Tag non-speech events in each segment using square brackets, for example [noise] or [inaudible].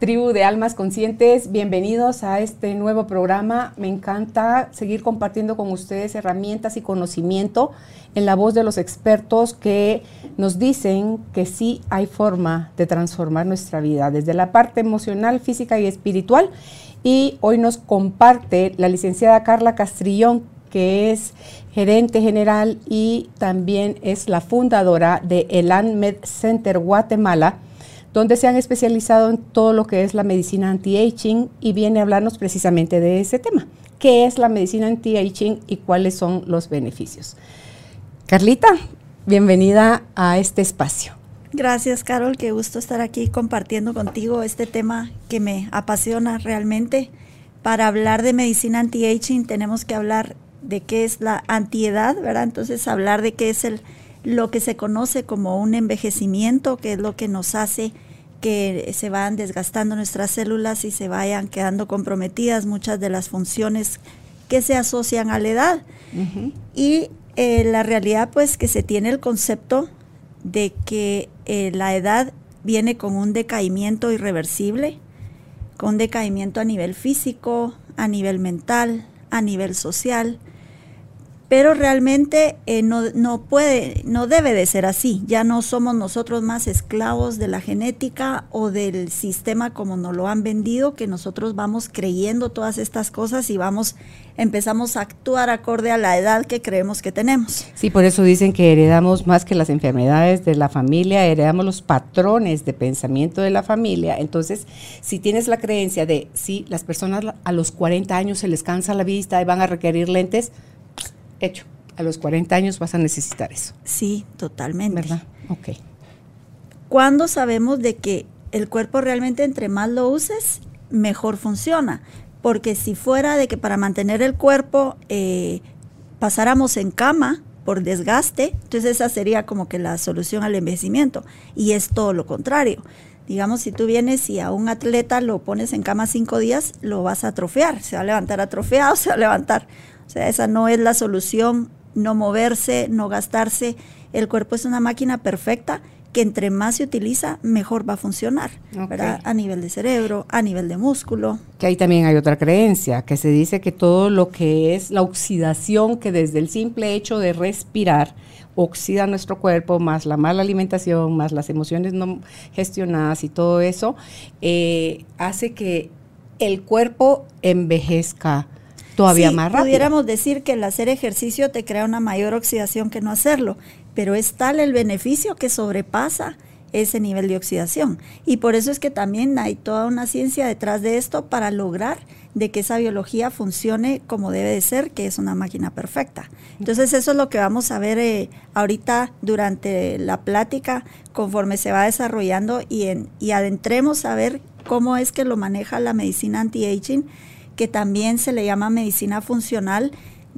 tribu de almas conscientes, bienvenidos a este nuevo programa. Me encanta seguir compartiendo con ustedes herramientas y conocimiento en la voz de los expertos que nos dicen que sí hay forma de transformar nuestra vida desde la parte emocional, física y espiritual. Y hoy nos comparte la licenciada Carla Castrillón, que es gerente general y también es la fundadora de el ANMED Center Guatemala donde se han especializado en todo lo que es la medicina anti-aging y viene a hablarnos precisamente de ese tema. ¿Qué es la medicina anti-aging y cuáles son los beneficios? Carlita, bienvenida a este espacio. Gracias, Carol. Qué gusto estar aquí compartiendo contigo este tema que me apasiona realmente. Para hablar de medicina anti-aging tenemos que hablar de qué es la antiedad, ¿verdad? Entonces, hablar de qué es el, lo que se conoce como un envejecimiento, que es lo que nos hace que se van desgastando nuestras células y se vayan quedando comprometidas muchas de las funciones que se asocian a la edad. Y eh, la realidad pues que se tiene el concepto de que eh, la edad viene con un decaimiento irreversible, con un decaimiento a nivel físico, a nivel mental, a nivel social, pero realmente eh, no, no, puede, no debe de ser así. Ya no somos nosotros más esclavos de la genética o del sistema como nos lo han vendido, que nosotros vamos creyendo todas estas cosas y vamos, empezamos a actuar acorde a la edad que creemos que tenemos. Sí, por eso dicen que heredamos más que las enfermedades de la familia, heredamos los patrones de pensamiento de la familia. Entonces, si tienes la creencia de si las personas a los 40 años se les cansa la vista y van a requerir lentes, hecho. A los 40 años vas a necesitar eso. Sí, totalmente. ¿Verdad? Ok. ¿Cuándo sabemos de que el cuerpo realmente entre más lo uses, mejor funciona? Porque si fuera de que para mantener el cuerpo eh, pasáramos en cama por desgaste, entonces esa sería como que la solución al envejecimiento. Y es todo lo contrario. Digamos, si tú vienes y a un atleta lo pones en cama cinco días, lo vas a atrofiar. Se va a levantar atrofiado, [laughs] se va a levantar o sea, esa no es la solución, no moverse, no gastarse. El cuerpo es una máquina perfecta que entre más se utiliza, mejor va a funcionar, ¿verdad? A nivel de cerebro, a nivel de músculo. Que ahí también hay otra creencia, que se dice que todo lo que es la oxidación, que desde el simple hecho de respirar, oxida nuestro cuerpo, más la mala alimentación, más las emociones no gestionadas y todo eso, eh, hace que el cuerpo envejezca todavía más rápido. Pudiéramos decir que el hacer ejercicio te crea una mayor oxidación que no hacerlo, pero es tal el beneficio que sobrepasa ese nivel de oxidación. Y por eso es que también hay toda una ciencia detrás de esto para lograr de que esa biología funcione como debe de ser, que es una máquina perfecta. Entonces eso es lo que vamos a ver eh, ahorita durante la plática, conforme se va desarrollando y, en, y adentremos a ver cómo es que lo maneja la medicina anti-aging que también se le llama medicina funcional.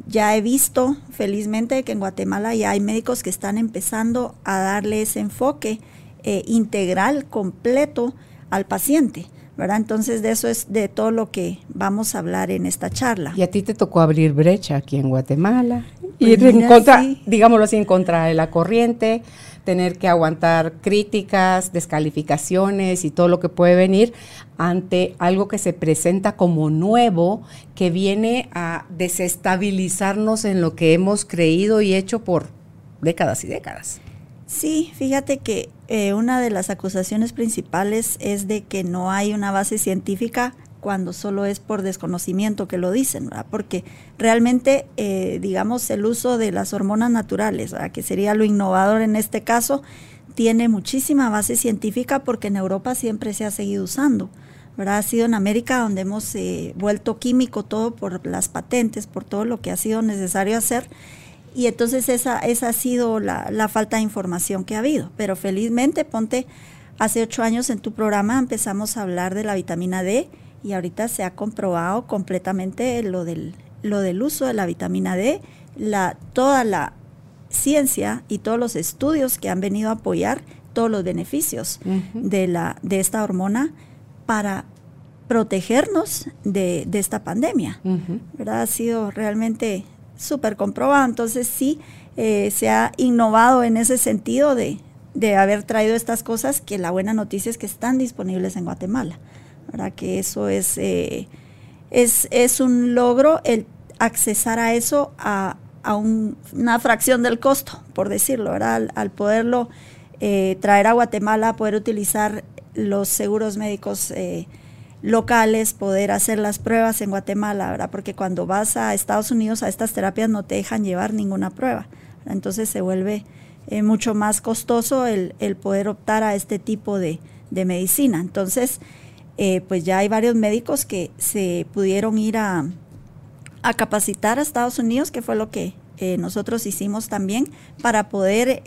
Ya he visto, felizmente, que en Guatemala ya hay médicos que están empezando a darle ese enfoque eh, integral, completo al paciente. ¿verdad? Entonces de eso es de todo lo que vamos a hablar en esta charla. Y a ti te tocó abrir brecha aquí en Guatemala, y pues en contra, digámoslo así, en contra de la corriente, tener que aguantar críticas, descalificaciones y todo lo que puede venir ante algo que se presenta como nuevo, que viene a desestabilizarnos en lo que hemos creído y hecho por décadas y décadas. Sí, fíjate que eh, una de las acusaciones principales es de que no hay una base científica cuando solo es por desconocimiento que lo dicen, ¿verdad? Porque realmente, eh, digamos, el uso de las hormonas naturales, que sería lo innovador en este caso, tiene muchísima base científica porque en Europa siempre se ha seguido usando. ¿verdad? Ha sido en América donde hemos eh, vuelto químico todo por las patentes, por todo lo que ha sido necesario hacer. Y entonces esa, esa ha sido la, la falta de información que ha habido. Pero felizmente, ponte, hace ocho años en tu programa empezamos a hablar de la vitamina D y ahorita se ha comprobado completamente lo del, lo del uso de la vitamina D, la, toda la ciencia y todos los estudios que han venido a apoyar todos los beneficios de, la, de esta hormona para protegernos de, esta pandemia. ¿verdad? Ha sido realmente súper comprobado. Entonces sí, eh, se ha innovado en ese sentido de, haber traído estas cosas, que la buena noticia es que están disponibles en Guatemala. ¿Verdad? Que eso es, eh, es, es, un logro el accesar a eso a, una fracción del costo, por decirlo, ¿verdad? Al, poderlo eh, traer a Guatemala, poder utilizar los seguros médicos locales, poder hacer las pruebas en Guatemala, ¿verdad? Porque cuando vas a Estados Unidos a estas terapias no te dejan llevar ninguna prueba. Entonces se vuelve eh, mucho más costoso el, poder optar a este tipo de, medicina. Entonces, eh, pues ya hay varios médicos que se pudieron ir a, capacitar a Estados Unidos, que fue lo que eh, nosotros hicimos también, para poder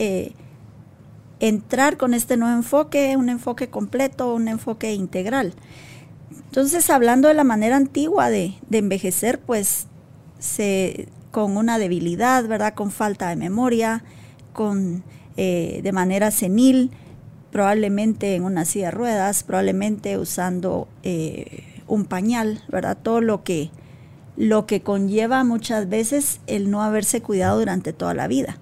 entrar con este nuevo enfoque, un enfoque completo, un enfoque integral. Entonces, hablando de la manera antigua de, envejecer, pues con una debilidad, ¿verdad? Con falta de memoria, con, eh, de manera senil, probablemente en una silla de ruedas, probablemente usando eh, un pañal, ¿verdad? Todo lo que, lo que conlleva muchas veces el no haberse cuidado durante toda la vida.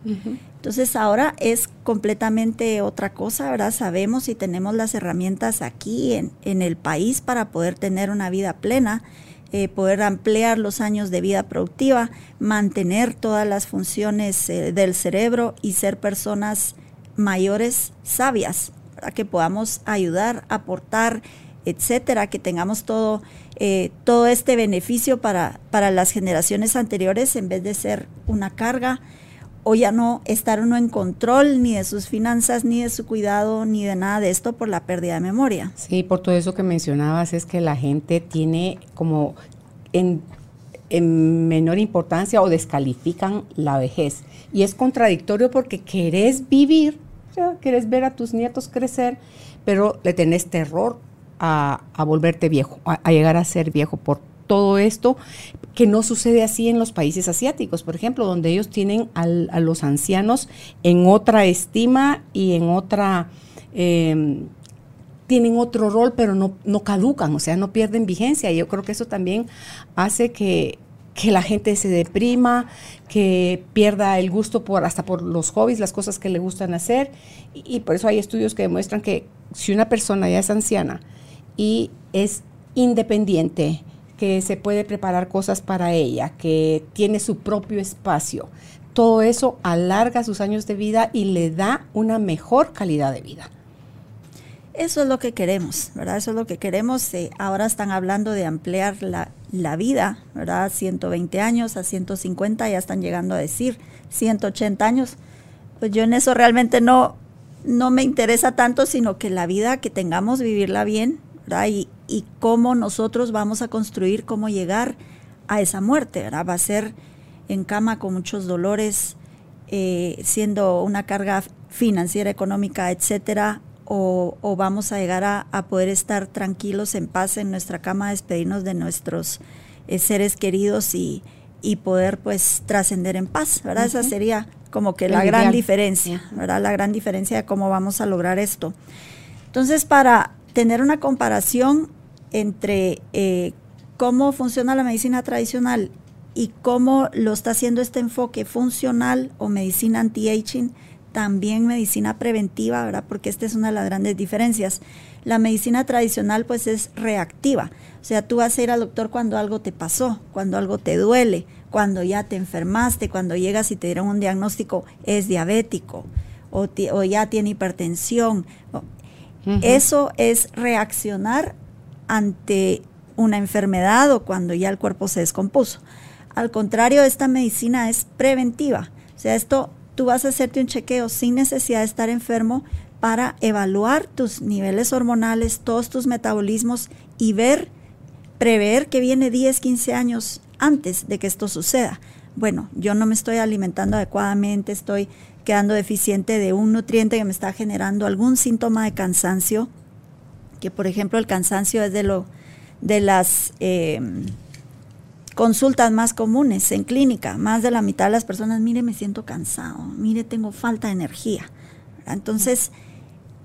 Entonces ahora es completamente otra cosa, ¿verdad? Sabemos y tenemos las herramientas aquí en, el país para poder tener una vida plena, eh, poder ampliar los años de vida productiva, mantener todas las funciones eh, del cerebro y ser personas mayores sabias, para que podamos ayudar, aportar, etcétera, que tengamos todo, eh, todo este beneficio para, para las generaciones anteriores en vez de ser una carga o ya no estar uno en control ni de sus finanzas, ni de su cuidado, ni de nada de esto por la pérdida de memoria. Sí, por todo eso que mencionabas es que la gente tiene como en, menor importancia o descalifican la vejez. Y es contradictorio porque querés vivir, querés ver a tus nietos crecer, pero le tenés terror a, volverte viejo, a, llegar a ser viejo por todo esto, que no sucede así en los países asiáticos, por ejemplo, donde ellos tienen a los ancianos en otra estima y en otra... Em, tienen otro rol, pero no, no caducan, o sea, no pierden vigencia. Y yo creo que eso también hace que, la gente se deprima, que pierda el gusto por hasta por los hobbies, las cosas que le gustan hacer. y, por eso hay estudios que demuestran que si una persona ya es anciana y es independiente, que se puede preparar cosas para ella, que tiene su propio espacio. Todo eso alarga sus años de vida y le da una mejor calidad de vida. Eso es lo que queremos, ¿verdad? Eso es lo que queremos. Eh, ahora están hablando de ampliar la, la, vida, ¿verdad? 120 años a 150, ya están llegando a decir 180 años. Pues yo en eso realmente no, no me interesa tanto, sino que la vida que tengamos, vivirla bien, ¿verdad? Y, cómo nosotros vamos a construir, cómo llegar a esa muerte. ¿verdad? Va a ser en cama con muchos dolores, eh, siendo una carga financiera, económica, etcétera, o, vamos a llegar a, poder estar tranquilos, en paz en nuestra cama, despedirnos de nuestros eh, seres queridos y, poder pues trascender en paz, ¿verdad? Esa sería como que la gran diferencia, ¿verdad? La gran diferencia de cómo vamos a lograr esto. Entonces, para tener una comparación entre eh, cómo funciona la medicina tradicional y cómo lo está haciendo este enfoque funcional o medicina anti-aging, también medicina preventiva, ¿verdad? Porque esta es una de las grandes diferencias. La medicina tradicional pues es reactiva, o sea, tú vas a ir al doctor cuando algo te pasó, cuando algo te duele, cuando ya te enfermaste, cuando llegas y te dieron un diagnóstico, es diabético o, o ya tiene hipertensión. Eso es reaccionar ante una enfermedad o cuando ya el cuerpo se descompuso. Al contrario, esta medicina es preventiva. O sea, esto tú vas a hacerte un chequeo sin necesidad de estar enfermo para evaluar tus niveles hormonales, todos tus metabolismos y ver, prever que viene 10, 15 años antes de que esto suceda. Bueno, yo no me estoy alimentando adecuadamente, estoy quedando deficiente de un nutriente que me está generando algún síntoma de cansancio, que por ejemplo el cansancio es de, lo, de las... Em, consultas más comunes en clínica, más de la mitad de las personas, mire, me siento cansado, mire, tengo falta de energía. Entonces,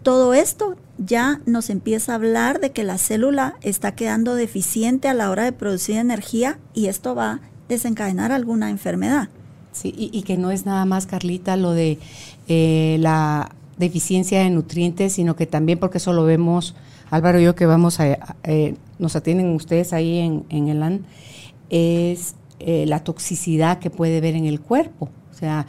todo esto ya nos empieza a hablar de que la célula está quedando deficiente a la hora de producir energía y esto va a desencadenar alguna enfermedad. Sí, y, que no es nada más, Carlita, lo de eh, la deficiencia de nutrientes, sino que también porque eso lo vemos, Álvaro y yo que vamos a, eh, nos atienden ustedes ahí en, en el AN, es eh, la toxicidad que puede ver en el cuerpo. O sea,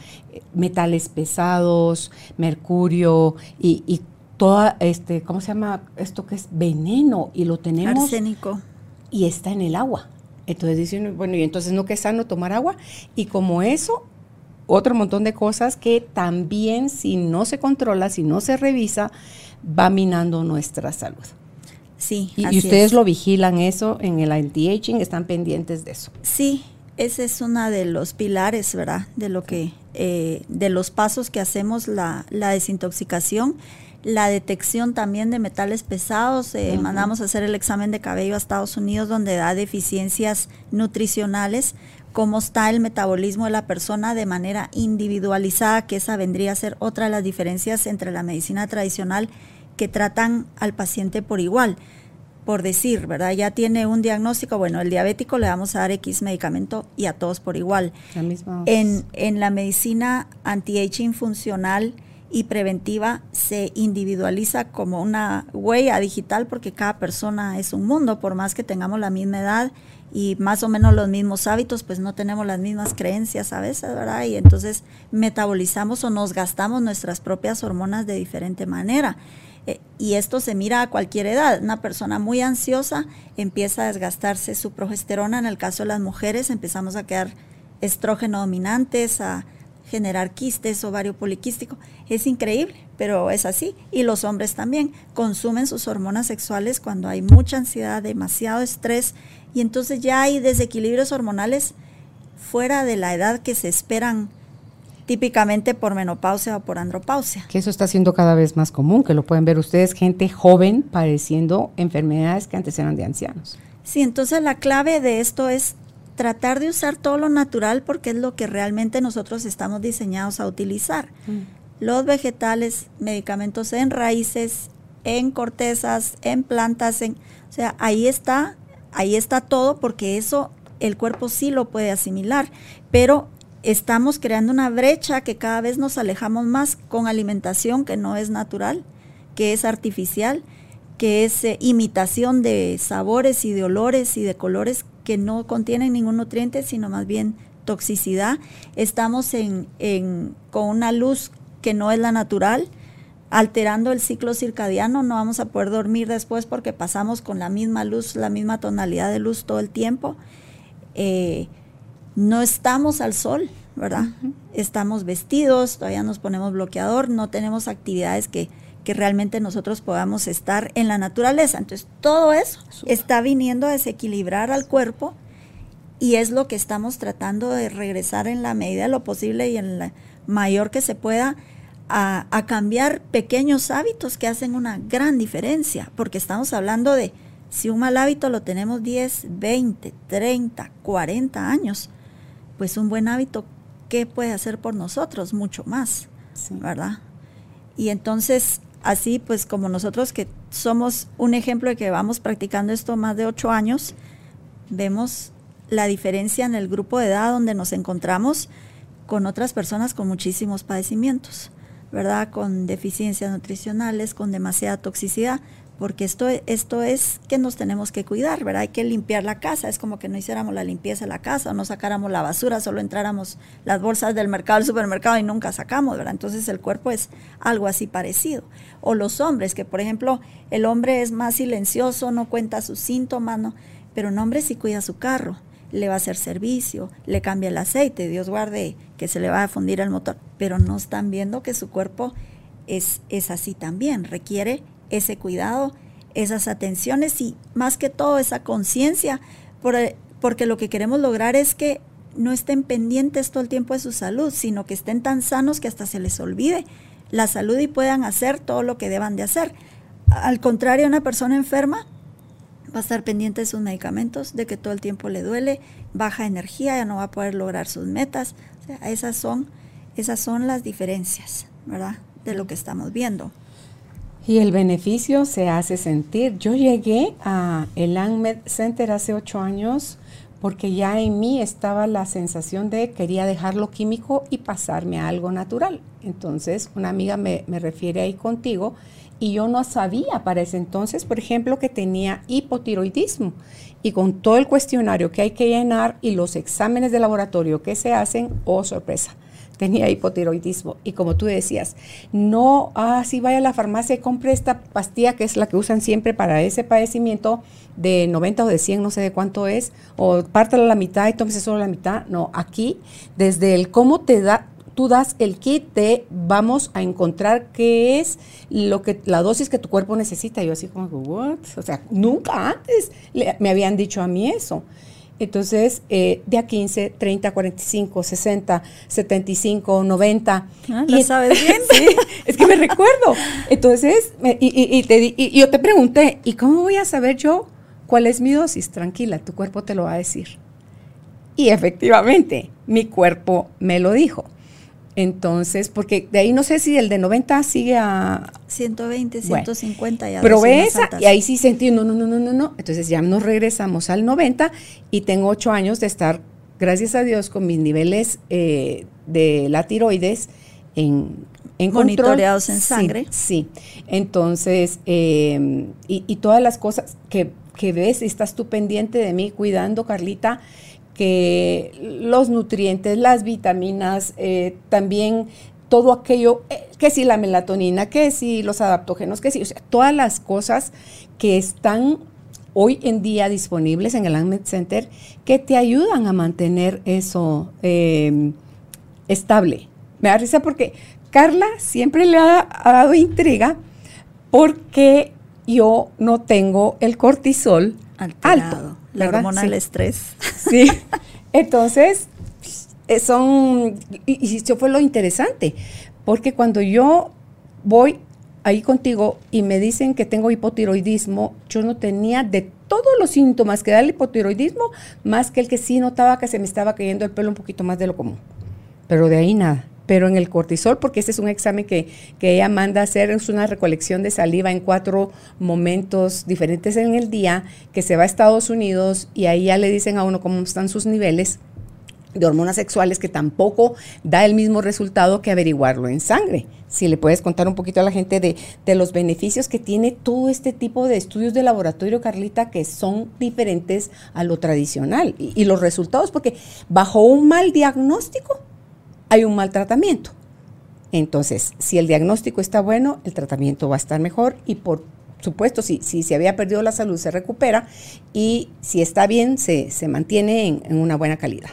metales pesados, mercurio y, y toda, este, ¿cómo se llama esto que es veneno? Y lo tenemos. Arsénico. Y está en el agua. Entonces dicen, bueno, y entonces no que es sano tomar agua. Y como eso, otro montón de cosas que también si no se controla, si no se revisa, va minando nuestra salud. Sí. Y, ustedes lo vigilan eso en el anti-aging, están pendientes de eso. Sí, ese es uno de los pilares, ¿verdad? De lo que, eh, de los pasos que hacemos la, la desintoxicación la detección también de metales pesados. Eh, mandamos a hacer el examen de cabello a Estados Unidos donde da deficiencias nutricionales, cómo está el metabolismo de la persona de manera individualizada, que esa vendría a ser otra de las diferencias entre la medicina tradicional que tratan al paciente por igual. Por decir, ¿verdad? Ya tiene un diagnóstico, bueno, el diabético le vamos a dar X medicamento y a todos por igual. En, en la medicina anti-aging funcional, y preventiva se individualiza como una huella digital porque cada persona es un mundo, por más que tengamos la misma edad y más o menos los mismos hábitos, pues no tenemos las mismas creencias a veces, ¿verdad? Y entonces metabolizamos o nos gastamos nuestras propias hormonas de diferente manera. Eh, y esto se mira a cualquier edad. Una persona muy ansiosa empieza a desgastarse su progesterona, en el caso de las mujeres empezamos a quedar estrógeno dominantes, a generar quistes, ovario poliquístico. Es increíble, pero es así. Y los hombres también consumen sus hormonas sexuales cuando hay mucha ansiedad, demasiado estrés, y entonces ya hay desequilibrios hormonales fuera de la edad que se esperan típicamente por menopausia o por andropausia. Que eso está siendo cada vez más común, que lo pueden ver ustedes, gente joven padeciendo enfermedades que antes eran de ancianos. Sí, entonces la clave de esto es tratar de usar todo lo natural porque es lo que realmente nosotros estamos diseñados a utilizar. Mm. Los vegetales, medicamentos en raíces, en cortezas, en plantas, en, o sea, ahí está, ahí está todo porque eso el cuerpo sí lo puede asimilar, pero estamos creando una brecha que cada vez nos alejamos más con alimentación que no es natural, que es artificial, que es eh, imitación de sabores y de olores y de colores que no contienen ningún nutriente, sino más bien toxicidad. Estamos en, con una luz que no es la natural, alterando el ciclo circadiano, no vamos a poder dormir después porque pasamos con la misma luz, la misma tonalidad de luz todo el tiempo. Eh, no estamos al sol, ¿verdad? Estamos vestidos, todavía nos ponemos bloqueador, no tenemos actividades que que realmente nosotros podamos estar en la naturaleza. Entonces, todo eso está viniendo a desequilibrar al cuerpo y es lo que estamos tratando de regresar en la medida de lo posible y en la mayor que se pueda a, a cambiar pequeños hábitos que hacen una gran diferencia, porque estamos hablando de si un mal hábito lo tenemos 10, 20, 30, 40 años, pues un buen hábito, ¿qué puede hacer por nosotros? Mucho más, ¿verdad? Y entonces así pues como nosotros que somos un ejemplo de que vamos practicando esto más de ocho años, vemos la diferencia en el grupo de edad donde nos encontramos con otras personas con muchísimos padecimientos, ¿verdad? Con deficiencias nutricionales, con demasiada toxicidad, porque esto, esto es que nos tenemos que cuidar, ¿verdad? Hay que limpiar la casa, es como que no hiciéramos la limpieza de la casa, no sacáramos la basura, solo entráramos las bolsas del mercado al supermercado y nunca sacamos, ¿verdad? Entonces el cuerpo es algo así parecido. O los hombres, que por ejemplo el hombre es más silencioso, no cuenta sus síntomas, ¿no? pero un hombre sí cuida su carro, le va a hacer servicio, le cambia el aceite, Dios guarde que se le va a fundir el motor, pero no están viendo que su cuerpo es, es así también, requiere ese cuidado, esas atenciones y más que todo esa conciencia, porque lo que queremos lograr es que no estén pendientes todo el tiempo de su salud, sino que estén tan sanos que hasta se les olvide la salud y puedan hacer todo lo que deban de hacer. Al contrario, una persona enferma va a estar pendiente de sus medicamentos, de que todo el tiempo le duele, baja energía, ya no va a poder lograr sus metas. O sea, esas son, esas son las diferencias, ¿verdad? De lo que estamos viendo. Y el beneficio se hace sentir. Yo llegué a el ANMED Center hace ocho años porque ya en mí estaba la sensación de quería dejar lo químico y pasarme a algo natural. Entonces una amiga me, me refiere ahí contigo y yo no sabía para ese entonces, por ejemplo, que tenía hipotiroidismo. Y con todo el cuestionario que hay que llenar y los exámenes de laboratorio que se hacen, oh sorpresa, tenía hipotiroidismo. Y como tú decías, no, ah, sí vaya a la farmacia y compre esta pastilla que es la que usan siempre para ese padecimiento de 90 o de 100, no sé de cuánto es, o pártala la mitad y tómese solo la mitad. No, aquí, desde el cómo te da, tú das el kit de vamos a encontrar qué es lo que la dosis que tu cuerpo necesita. Yo así como, what? O sea, nunca antes me habían dicho a mí eso. Entonces, eh, de a 15, 30, 45, 60, 75, 90. Ah, ¿Lo sabes bien? [laughs] sí, es que me recuerdo. Entonces, y, y, yo te pregunté, ¿y cómo voy a saber yo cuál es mi dosis? Tranquila, tu cuerpo te lo va a decir. Y efectivamente, mi cuerpo me lo dijo. Entonces, porque de ahí no sé si el de 90 sigue a 120, 150 ya. Probé esa y ahí sí sentí, no, no, no, no, no, no. Entonces ya nos regresamos al 90 y tengo ocho años de estar, gracias a Dios, con mis niveles eh, de la tiroides en, en Monitoreados en sangre. Sí, Entonces, em, y, todas las cosas que, que ves, estás tú pendiente de mí, cuidando, Carlita que los nutrientes, las vitaminas, eh, también todo aquello, eh, que si la melatonina, que si los adaptógenos, que si, o sea, todas las cosas que están hoy en día disponibles en el Ahmed Center que te ayudan a mantener eso em, estable. Me da risa porque Carla siempre le ha, dado intriga porque yo no tengo el cortisol alto. La hormona del estrés. Sí. Entonces, eh, son, y, eso fue lo interesante, porque cuando yo voy ahí contigo y me dicen que tengo hipotiroidismo, yo no tenía de todos los síntomas que da el hipotiroidismo, más que el que sí notaba que se me estaba cayendo el pelo un poquito más de lo común. Pero de ahí nada pero en el cortisol, porque ese es un examen que, ella manda a hacer, es una recolección de saliva en cuatro momentos diferentes en el día, que se va a Estados Unidos y ahí ya le dicen a uno cómo están sus niveles de hormonas sexuales que tampoco da el mismo resultado que averiguarlo en sangre. Si le puedes contar un poquito a la gente de, los beneficios que tiene todo este tipo de estudios de laboratorio, Carlita, que son diferentes a lo tradicional. y los resultados, porque bajo un mal diagnóstico, hay un mal tratamiento. Entonces, si el diagnóstico está bueno, el tratamiento va a estar mejor y por supuesto, si, si se había perdido la salud, se recupera y si está bien, se, se mantiene en, en una buena calidad.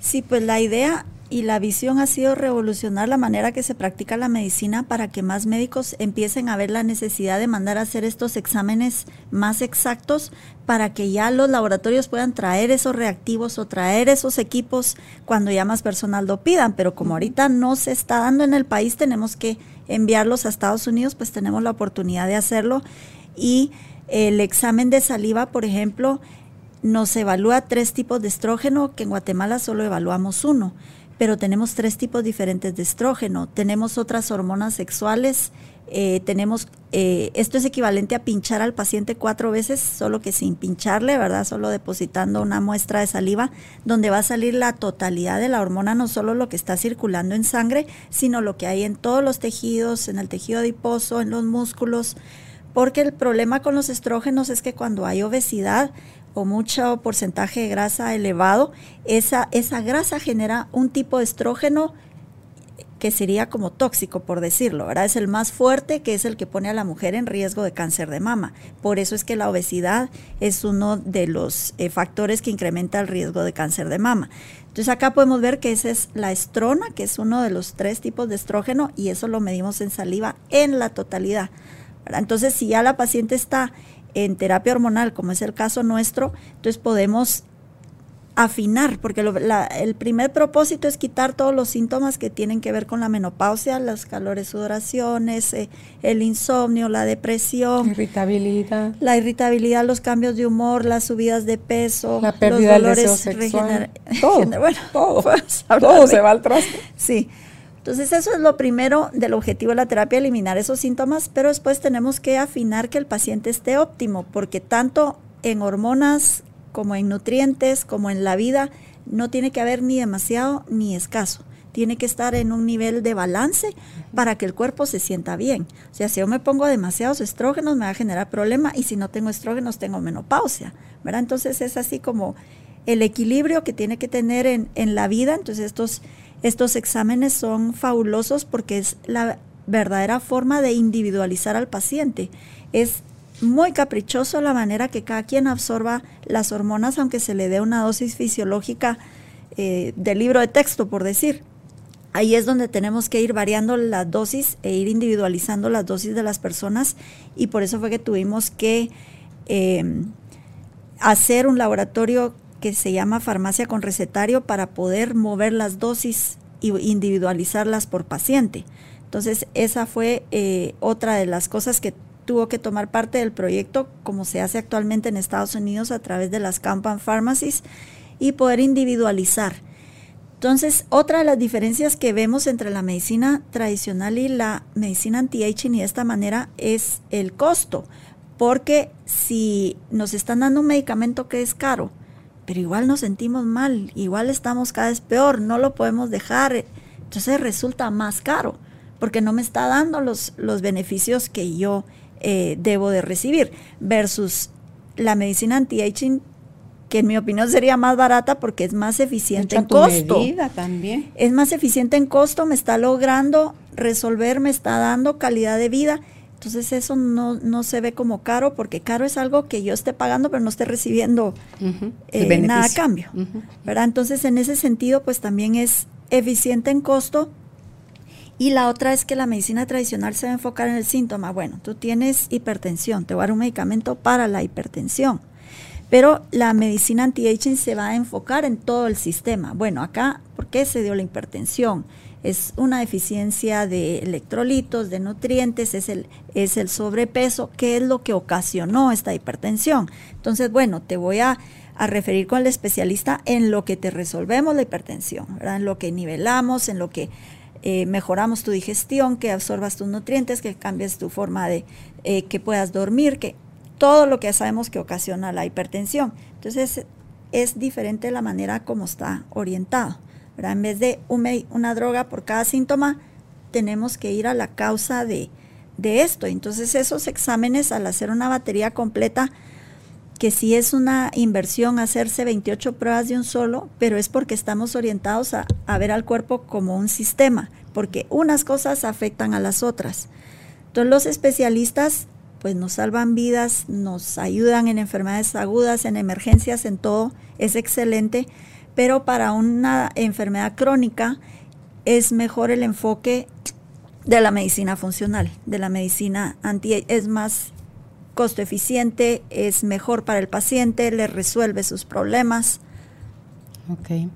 Sí, pues la idea y la visión ha sido revolucionar la manera que se practica la medicina para que más médicos empiecen a ver la necesidad de mandar a hacer estos exámenes más exactos para que ya los laboratorios puedan traer esos reactivos o traer esos equipos cuando ya más personal lo pidan. Pero como ahorita no se está dando en el país, tenemos que enviarlos a Estados Unidos, pues tenemos la oportunidad de hacerlo. Y el examen de saliva, por ejemplo, nos evalúa tres tipos de estrógeno, que en Guatemala solo evaluamos uno pero tenemos tres tipos diferentes de estrógeno. Tenemos otras hormonas sexuales. Eh, tenemos, eh, esto es equivalente a pinchar al paciente cuatro veces, solo que sin pincharle, ¿verdad? Solo depositando una muestra de saliva, donde va a salir la totalidad de la hormona, no solo lo que está circulando en sangre, sino lo que hay en todos los tejidos, en el tejido adiposo, en los músculos. Porque el problema con los estrógenos es que cuando hay obesidad, o mucho porcentaje de grasa elevado, esa, esa grasa genera un tipo de estrógeno que sería como tóxico, por decirlo, ¿verdad? Es el más fuerte, que es el que pone a la mujer en riesgo de cáncer de mama. Por eso es que la obesidad es uno de los eh, factores que incrementa el riesgo de cáncer de mama. Entonces acá podemos ver que esa es la estrona, que es uno de los tres tipos de estrógeno, y eso lo medimos en saliva en la totalidad. Entonces, si ya la paciente está en terapia hormonal, como es el caso nuestro, entonces podemos afinar, porque el primer propósito es quitar todos los síntomas que tienen que ver con la menopausia, los calores, sudoraciones, eh, el insomnio, la depresión, irritabilidad, la irritabilidad, los cambios de humor, las subidas de peso, la pérdida los dolores del todo, [laughs] bueno, todo, [laughs] todo se va al traste. Sí. Entonces eso es lo primero del objetivo de la terapia, eliminar esos síntomas, pero después tenemos que afinar que el paciente esté óptimo, porque tanto en hormonas como en nutrientes, como en la vida, no tiene que haber ni demasiado ni escaso. Tiene que estar en un nivel de balance para que el cuerpo se sienta bien. O sea, si yo me pongo demasiados estrógenos me va a generar problema y si no tengo estrógenos tengo menopausia, ¿verdad? Entonces es así como el equilibrio que tiene que tener en, en la vida. Entonces estos, estos exámenes son fabulosos porque es la verdadera forma de individualizar al paciente. Es muy caprichoso la manera que cada quien absorba las hormonas, aunque se le dé una dosis fisiológica eh, del libro de texto, por decir. Ahí es donde tenemos que ir variando la dosis e ir individualizando las dosis de las personas y por eso fue que tuvimos que em, hacer un laboratorio que se llama farmacia con recetario para poder mover las dosis e individualizarlas por paciente. Entonces esa fue eh, otra de las cosas que tuvo que tomar parte del proyecto como se hace actualmente en Estados Unidos a través de las Campan Pharmacies y poder individualizar. Entonces, otra de las diferencias que vemos entre la medicina tradicional y la medicina anti-aging y de esta manera es el costo, porque si nos están dando un medicamento que es caro, pero igual nos sentimos mal, igual estamos cada vez peor, no lo podemos dejar, entonces resulta más caro, porque no me está dando los, los beneficios que yo eh, debo de recibir, versus la medicina anti-aging, que en mi opinión sería más barata porque es más eficiente en costo. también. Es más eficiente en costo, me está logrando resolver, me está dando calidad de vida. Entonces eso no, no se ve como caro porque caro es algo que yo esté pagando pero no esté recibiendo eh, nada a cambio. ¿verdad? Entonces en ese sentido pues también es eficiente en costo y la otra es que la medicina tradicional se va a enfocar en el síntoma. Bueno, tú tienes hipertensión, te voy a dar un medicamento para la hipertensión. Pero la medicina anti-aging se va a enfocar en todo el sistema. Bueno, acá, ¿por qué se dio la hipertensión? Es una deficiencia de electrolitos, de nutrientes, es el, es el sobrepeso, ¿qué es lo que ocasionó esta hipertensión? Entonces, bueno, te voy a, a referir con el especialista en lo que te resolvemos la hipertensión, en lo que nivelamos, en lo que eh, mejoramos tu digestión, que absorbas tus nutrientes, que cambies tu forma de eh, que puedas dormir, que todo lo que sabemos que ocasiona la hipertensión. Entonces es diferente la manera como está orientado. En vez de una droga por cada síntoma, tenemos que ir a la causa de, de esto. Entonces esos exámenes al hacer una batería completa, que sí es una inversión hacerse 28 pruebas de un solo, pero es porque estamos orientados a, ver al cuerpo como un sistema, porque unas cosas afectan a las otras. Entonces los especialistas pues nos salvan vidas, nos ayudan en enfermedades agudas, en emergencias, en todo, es excelente, pero para una enfermedad crónica es mejor el enfoque de la medicina funcional, de la medicina anti, es más costo eficiente, es mejor para el paciente, le resuelve sus problemas. Ok.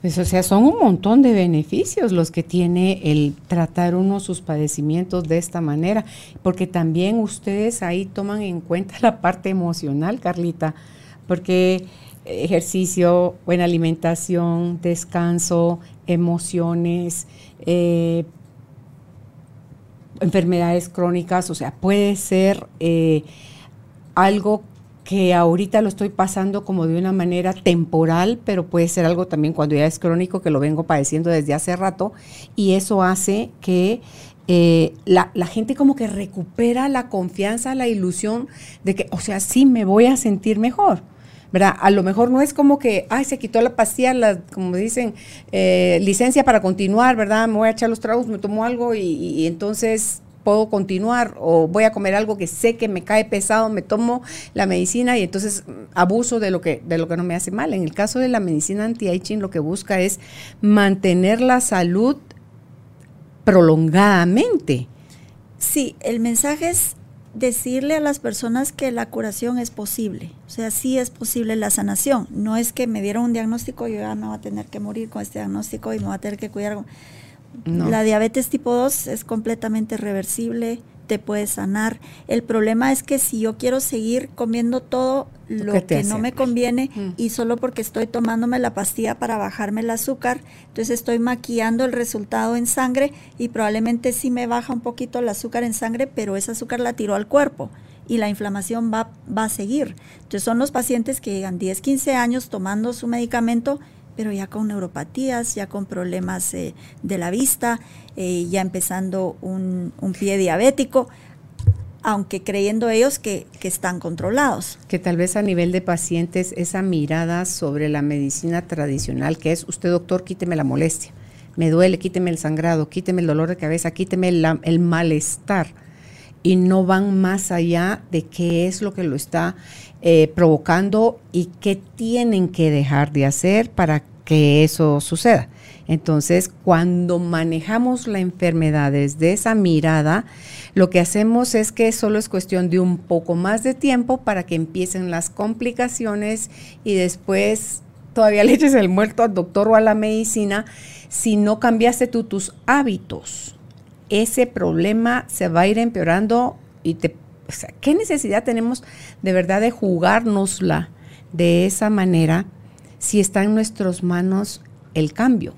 Pues, o sea, son un montón de beneficios los que tiene el tratar uno sus padecimientos de esta manera, porque también ustedes ahí toman en cuenta la parte emocional, Carlita, porque ejercicio, buena alimentación, descanso, emociones, eh, enfermedades crónicas, o sea, puede ser eh, algo que ahorita lo estoy pasando como de una manera temporal, pero puede ser algo también cuando ya es crónico, que lo vengo padeciendo desde hace rato, y eso hace que eh, la, la, gente como que recupera la confianza, la ilusión de que, o sea, sí me voy a sentir mejor. ¿Verdad? A lo mejor no es como que, ay, se quitó la pastilla, la, como dicen, eh, licencia para continuar, ¿verdad? Me voy a echar los tragos, me tomo algo y, entonces puedo continuar o voy a comer algo que sé que me cae pesado, me tomo la medicina y entonces mm, abuso de lo que de lo que no me hace mal. En el caso de la medicina anti-aging lo que busca es mantener la salud prolongadamente. Sí, el mensaje es decirle a las personas que la curación es posible. O sea, sí es posible la sanación. No es que me dieron un diagnóstico y yo ya me voy a tener que morir con este diagnóstico y me voy a tener que cuidar. La diabetes tipo 2 es completamente reversible, te puede sanar. El problema es que si yo quiero seguir comiendo todo lo que no me conviene mm. y solo porque estoy tomándome la pastilla para bajarme el azúcar, entonces estoy maquillando el resultado en sangre y probablemente sí me baja un poquito el azúcar en sangre, pero ese azúcar la tiró al cuerpo y la inflamación va, va a seguir. Entonces son los pacientes que llegan 10, 15 años tomando su medicamento pero ya con neuropatías, ya con problemas eh, de la vista, eh, ya empezando un, pie diabético, aunque creyendo ellos que, que, están controlados. Que tal vez a nivel de pacientes esa mirada sobre la medicina tradicional, que es usted doctor, quíteme la molestia, me duele, quíteme el sangrado, quíteme el dolor de cabeza, quíteme el malestar, y no van más allá de qué es lo que lo está eh, provocando y qué tienen que dejar de hacer para que eso suceda. Entonces, cuando manejamos la enfermedad desde esa mirada, lo que hacemos es que solo es cuestión de un poco más de tiempo para que empiecen las complicaciones y después todavía [laughs] le eches el muerto al doctor o a la medicina si no cambiaste tú tus hábitos. Ese problema se va a ir empeorando y te o sea, ¿qué necesidad tenemos de verdad de jugárnosla de esa manera si está en nuestras manos el cambio?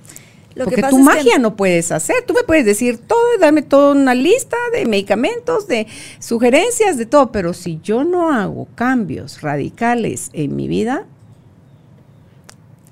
Porque tu magia no puedes hacer. Tú me puedes decir todo, dame toda una lista de medicamentos, de sugerencias, de todo. Pero si yo no hago cambios radicales en mi vida,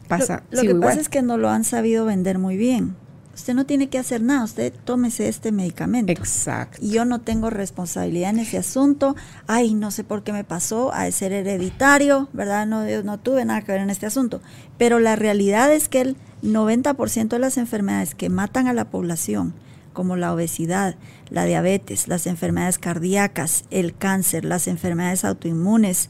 pasa. Lo, lo que pasa es que no lo han sabido vender muy bien. Usted no tiene que hacer nada, usted tómese este medicamento. Exacto. Y yo no tengo responsabilidad en ese asunto. Ay, no sé por qué me pasó a ser hereditario, ¿verdad? No, no tuve nada que ver en este asunto. Pero la realidad es que el 90% de las enfermedades que matan a la población, como la obesidad, la diabetes, las enfermedades cardíacas, el cáncer, las enfermedades autoinmunes,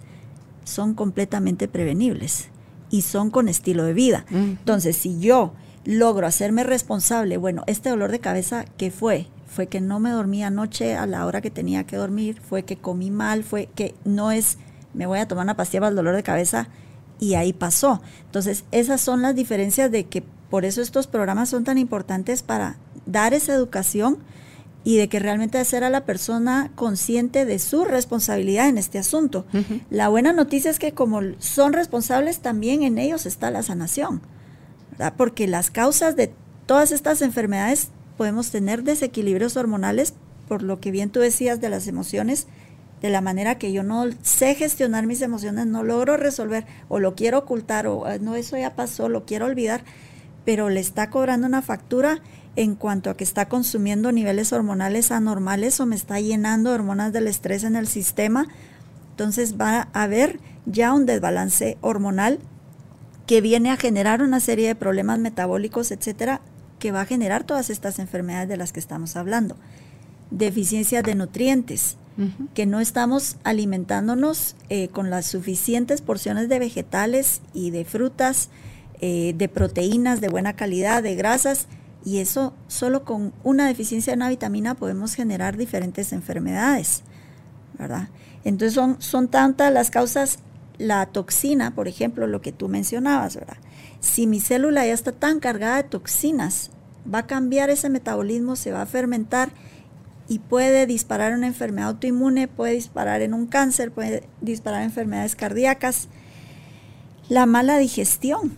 son completamente prevenibles y son con estilo de vida. Entonces, si yo logro hacerme responsable, bueno, este dolor de cabeza, ¿qué fue? Fue que no me dormí anoche a la hora que tenía que dormir, fue que comí mal, fue que no es, me voy a tomar una pastilla para el dolor de cabeza y ahí pasó. Entonces, esas son las diferencias de que por eso estos programas son tan importantes para dar esa educación y de que realmente hacer a la persona consciente de su responsabilidad en este asunto. La buena noticia es que como son responsables, también en ellos está la sanación porque las causas de todas estas enfermedades podemos tener desequilibrios hormonales, por lo que bien tú decías de las emociones, de la manera que yo no sé gestionar mis emociones, no logro resolver o lo quiero ocultar o no, eso ya pasó, lo quiero olvidar, pero le está cobrando una factura en cuanto a que está consumiendo niveles hormonales anormales o me está llenando hormonas del estrés en el sistema. Entonces va a haber ya un desbalance hormonal que viene a generar una serie de problemas metabólicos, etcétera, que va a generar todas estas enfermedades de las que estamos hablando. Deficiencias de nutrientes, que no estamos alimentándonos eh, con las suficientes porciones de vegetales y de frutas, eh, de proteínas de buena calidad, de grasas, y eso solo con una deficiencia de una vitamina podemos generar diferentes enfermedades, ¿verdad? Entonces son, son tantas las causas la toxina, por ejemplo, lo que tú mencionabas, ¿verdad? Si mi célula ya está tan cargada de toxinas, va a cambiar ese metabolismo, se va a fermentar y puede disparar una enfermedad autoinmune, puede disparar en un cáncer, puede disparar enfermedades cardíacas. La mala digestión,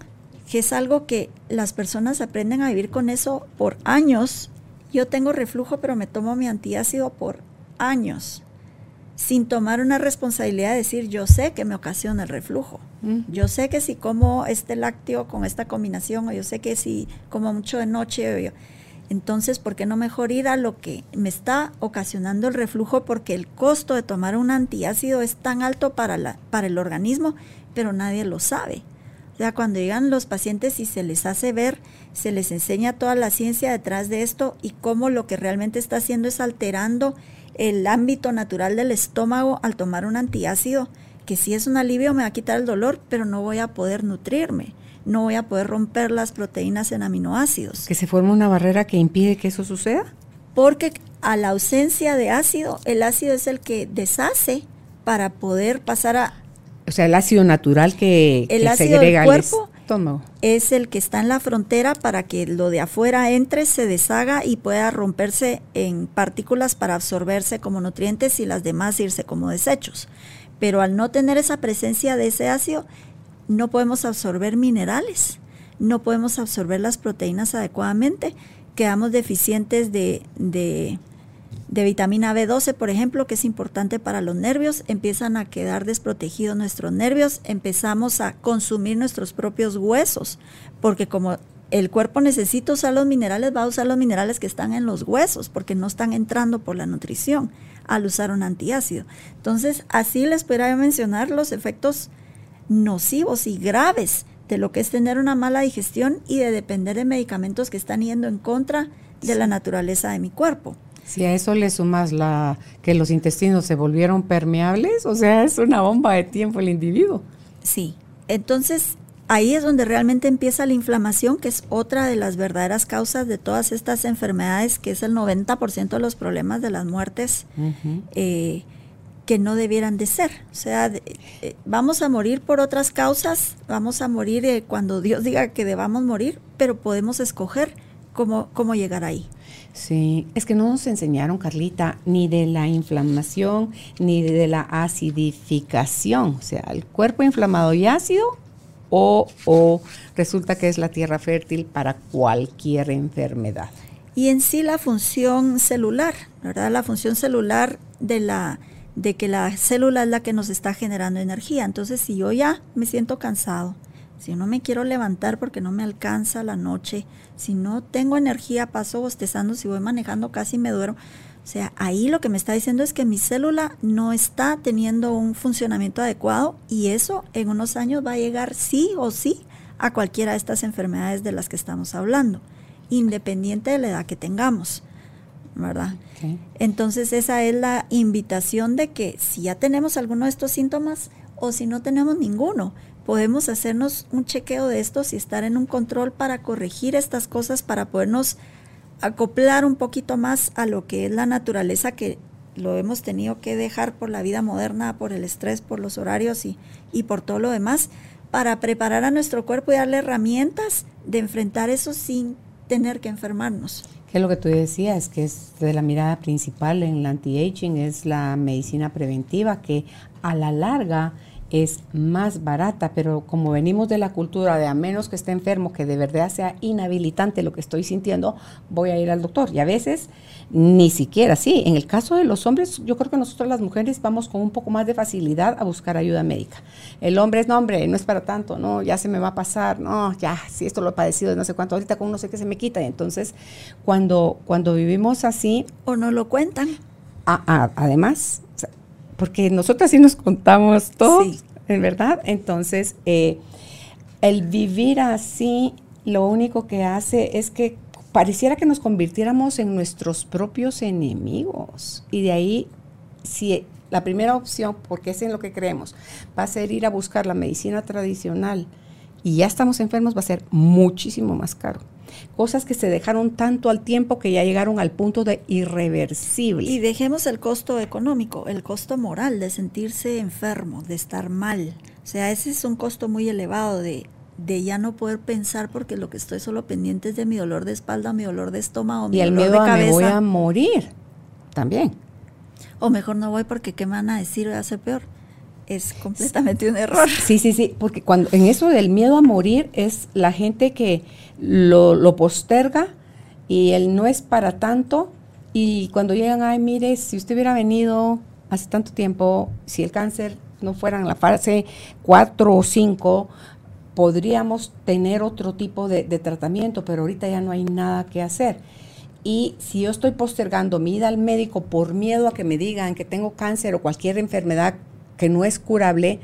que es algo que las personas aprenden a vivir con eso por años. Yo tengo reflujo, pero me tomo mi antiácido por años sin tomar una responsabilidad de decir, yo sé que me ocasiona el reflujo. Mm. Yo sé que si como este lácteo con esta combinación, o yo sé que si como mucho de noche, entonces, ¿por qué no mejor ir a lo que me está ocasionando el reflujo? Porque el costo de tomar un antiácido es tan alto para, la, para el organismo, pero nadie lo sabe. O sea, cuando llegan los pacientes y se les hace ver, se les enseña toda la ciencia detrás de esto y cómo lo que realmente está haciendo es alterando el ámbito natural del estómago al tomar un antiácido, que si es un alivio me va a quitar el dolor, pero no voy a poder nutrirme, no voy a poder romper las proteínas en aminoácidos. ¿Que se forma una barrera que impide que eso suceda? Porque a la ausencia de ácido, el ácido es el que deshace para poder pasar a... O sea, el ácido natural que, el que ácido segrega del el cuerpo estómago. Es el que está en la frontera para que lo de afuera entre, se deshaga y pueda romperse en partículas para absorberse como nutrientes y las demás irse como desechos. Pero al no tener esa presencia de ese ácido, no podemos absorber minerales, no podemos absorber las proteínas adecuadamente, quedamos deficientes de, de, de vitamina B12, por ejemplo, que es importante para los nervios, empiezan a quedar desprotegidos nuestros nervios, empezamos a consumir nuestros propios huesos, porque como el cuerpo necesita usar los minerales, va a usar los minerales que están en los huesos, porque no están entrando por la nutrición al usar un antiácido. Entonces, así les podría mencionar los efectos nocivos y graves de lo que es tener una mala digestión y de depender de medicamentos que están yendo en contra de la naturaleza de mi cuerpo. Si a eso le sumas la que los intestinos se volvieron permeables, o sea, es una bomba de tiempo el individuo. Sí, entonces ahí es donde realmente empieza la inflamación, que es otra de las verdaderas causas de todas estas enfermedades, que es el 90% de los problemas de las muertes eh, que no debieran de ser. O sea, de- eh, vamos a morir por otras causas, vamos a morir eh, cuando Dios diga que debamos morir, pero podemos escoger cómo, cómo llegar ahí. Sí, es que no nos enseñaron, Carlita, ni de la inflamación, ni de la acidificación. O sea, el cuerpo inflamado y ácido, o, o resulta que es la tierra fértil para cualquier enfermedad. Y en sí la función celular, ¿verdad? La función celular de la de que la célula es la que nos está generando energía. Entonces, si yo ya me siento cansado, si no me quiero levantar porque no me alcanza la noche, si no tengo energía, paso bostezando, si voy manejando casi me duermo. O sea, ahí lo que me está diciendo es que mi célula no está teniendo un funcionamiento adecuado y eso en unos años va a llegar sí o sí a cualquiera de estas enfermedades de las que estamos hablando, independiente de la edad que tengamos, ¿verdad? Entonces esa es la invitación de que si ya tenemos alguno de estos síntomas o si no tenemos ninguno, podemos hacernos un chequeo de estos y estar en un control para corregir estas cosas, para podernos acoplar un poquito más a lo que es la naturaleza que lo hemos tenido que dejar por la vida moderna, por el estrés, por los horarios y, y por todo lo demás, para preparar a nuestro cuerpo y darle herramientas de enfrentar eso sin tener que enfermarnos. Que lo que tú decías, que es de la mirada principal en la anti-aging, es la medicina preventiva, que a la larga es más barata, pero como venimos de la cultura de a menos que esté enfermo, que de verdad sea inhabilitante lo que estoy sintiendo, voy a ir al doctor. Y a veces ni siquiera, sí, en el caso de los hombres, yo creo que nosotros las mujeres vamos con un poco más de facilidad a buscar ayuda médica. El hombre es, no, hombre, no es para tanto, no, ya se me va a pasar, no, ya, si esto lo he padecido de no sé cuánto, ahorita con no sé qué se me quita. Y entonces, cuando, cuando vivimos así, O no lo cuentan. a- a- además, o sea, porque nosotras sí nos contamos todo, Sí. en verdad. Entonces, eh, el vivir así, lo único que hace es que pareciera que nos convirtiéramos en nuestros propios enemigos. Y de ahí, si la primera opción, porque es en lo que creemos, va a ser ir a buscar la medicina tradicional y ya estamos enfermos, va a ser muchísimo más caro. Cosas que se dejaron tanto al tiempo que ya llegaron al punto de irreversible. Y dejemos el costo económico, el costo moral de sentirse enfermo, de estar mal. O sea, ese es un costo muy elevado de, de ya no poder pensar porque lo que estoy solo pendiente es de mi dolor de espalda, mi dolor de estómago, mi y el dolor miedo de a me voy a morir también. O mejor no voy porque qué me van a decir, voy a ser peor. Es completamente un error. Sí, sí, sí, porque cuando en eso del miedo a morir es la gente que lo, lo posterga y él no es para tanto y cuando llegan, ay, mire, si usted hubiera venido hace tanto tiempo, si el cáncer no fuera en la fase 4 o 5, podríamos tener otro tipo de, de tratamiento, pero ahorita ya no hay nada que hacer. Y si yo estoy postergando mi ida al médico por miedo a que me digan que tengo cáncer o cualquier enfermedad que no es curable,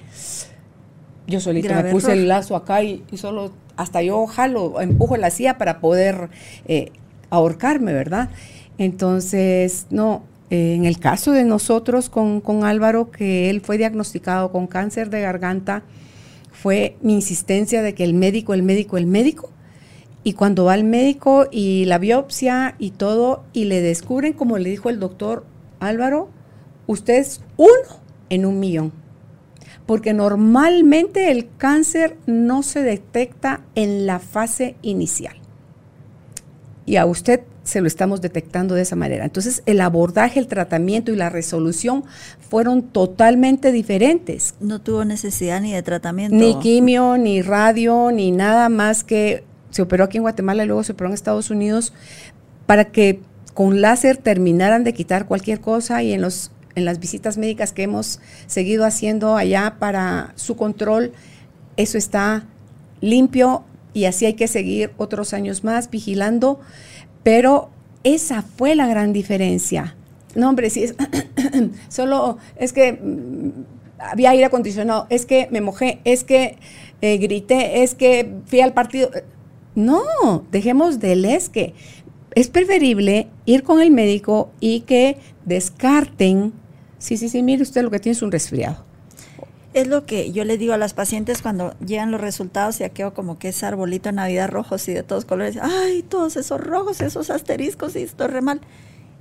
yo solito Grave me puse error. el lazo acá y, y solo hasta yo jalo, empujo la silla para poder eh, ahorcarme, ¿verdad? Entonces, no, eh, en el caso de nosotros con, con Álvaro, que él fue diagnosticado con cáncer de garganta, fue mi insistencia de que el médico, el médico, el médico, Y cuando va al médico y la biopsia y todo, y le descubren, como le dijo el doctor Álvaro, usted es uno en un millón. Porque normalmente el cáncer no se detecta en la fase inicial. Y a usted se lo estamos detectando de esa manera. Entonces, el abordaje, el tratamiento y la resolución fueron totalmente diferentes. No tuvo necesidad ni de tratamiento. Ni quimio, ni radio, ni nada más que se operó aquí en Guatemala y luego se operó en Estados Unidos para que con láser terminaran de quitar cualquier cosa y en los en las visitas médicas que hemos seguido haciendo allá para su control, eso está limpio y así hay que seguir otros años más vigilando pero esa fue la gran diferencia. No, hombre, si es [coughs] solo es que mm, había aire acondicionado, es que me mojé, es que eh, grité, es que fui al partido. No, dejemos del es que. Es preferible ir con el médico y que descarten. Sí, sí, sí, mire usted lo que tiene es un resfriado es lo que yo le digo a las pacientes cuando llegan los resultados y quedo como que ese arbolito de Navidad rojos y de todos colores. Ay, todos esos rojos, esos asteriscos y esto es re mal.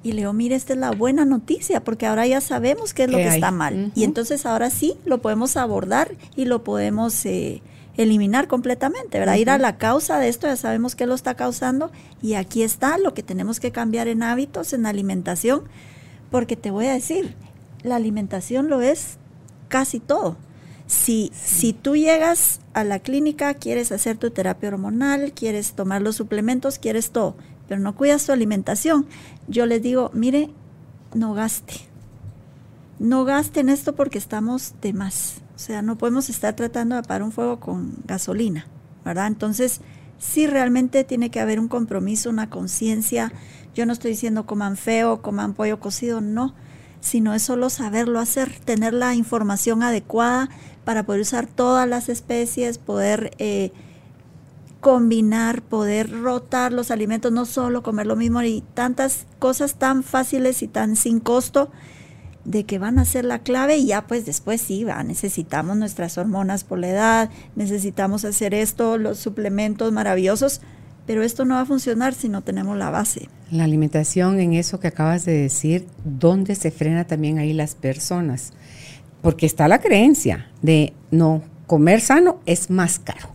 Y le digo, mire, esta es la buena noticia, porque ahora ya sabemos qué es lo que está mal. Y entonces ahora sí lo podemos abordar y lo podemos eh, eliminar completamente, ¿verdad? Ir a la causa de esto, ya sabemos qué lo está causando. Y aquí está lo que tenemos que cambiar en hábitos, en alimentación, porque te voy a decir, la alimentación lo es casi todo. Si, si tú llegas a la clínica, quieres hacer tu terapia hormonal, quieres tomar los suplementos, quieres todo, pero no cuidas tu alimentación, yo les digo, mire, no gaste. No gasten esto porque estamos de más. O sea, no podemos estar tratando de apagar un fuego con gasolina, ¿verdad? Entonces, sí realmente tiene que haber un compromiso, una conciencia. Yo no estoy diciendo coman feo, coman pollo cocido, no sino es solo saberlo hacer, tener la información adecuada para poder usar todas las especies, poder eh, combinar, poder rotar los alimentos, no solo comer lo mismo y tantas cosas tan fáciles y tan sin costo de que van a ser la clave y ya pues después sí, va, necesitamos nuestras hormonas por la edad, necesitamos hacer esto, los suplementos maravillosos, pero esto no va a funcionar si no tenemos la base. La alimentación, en eso que acabas de decir, ¿dónde se frena también ahí las personas? Porque está la creencia de no, comer sano es más caro.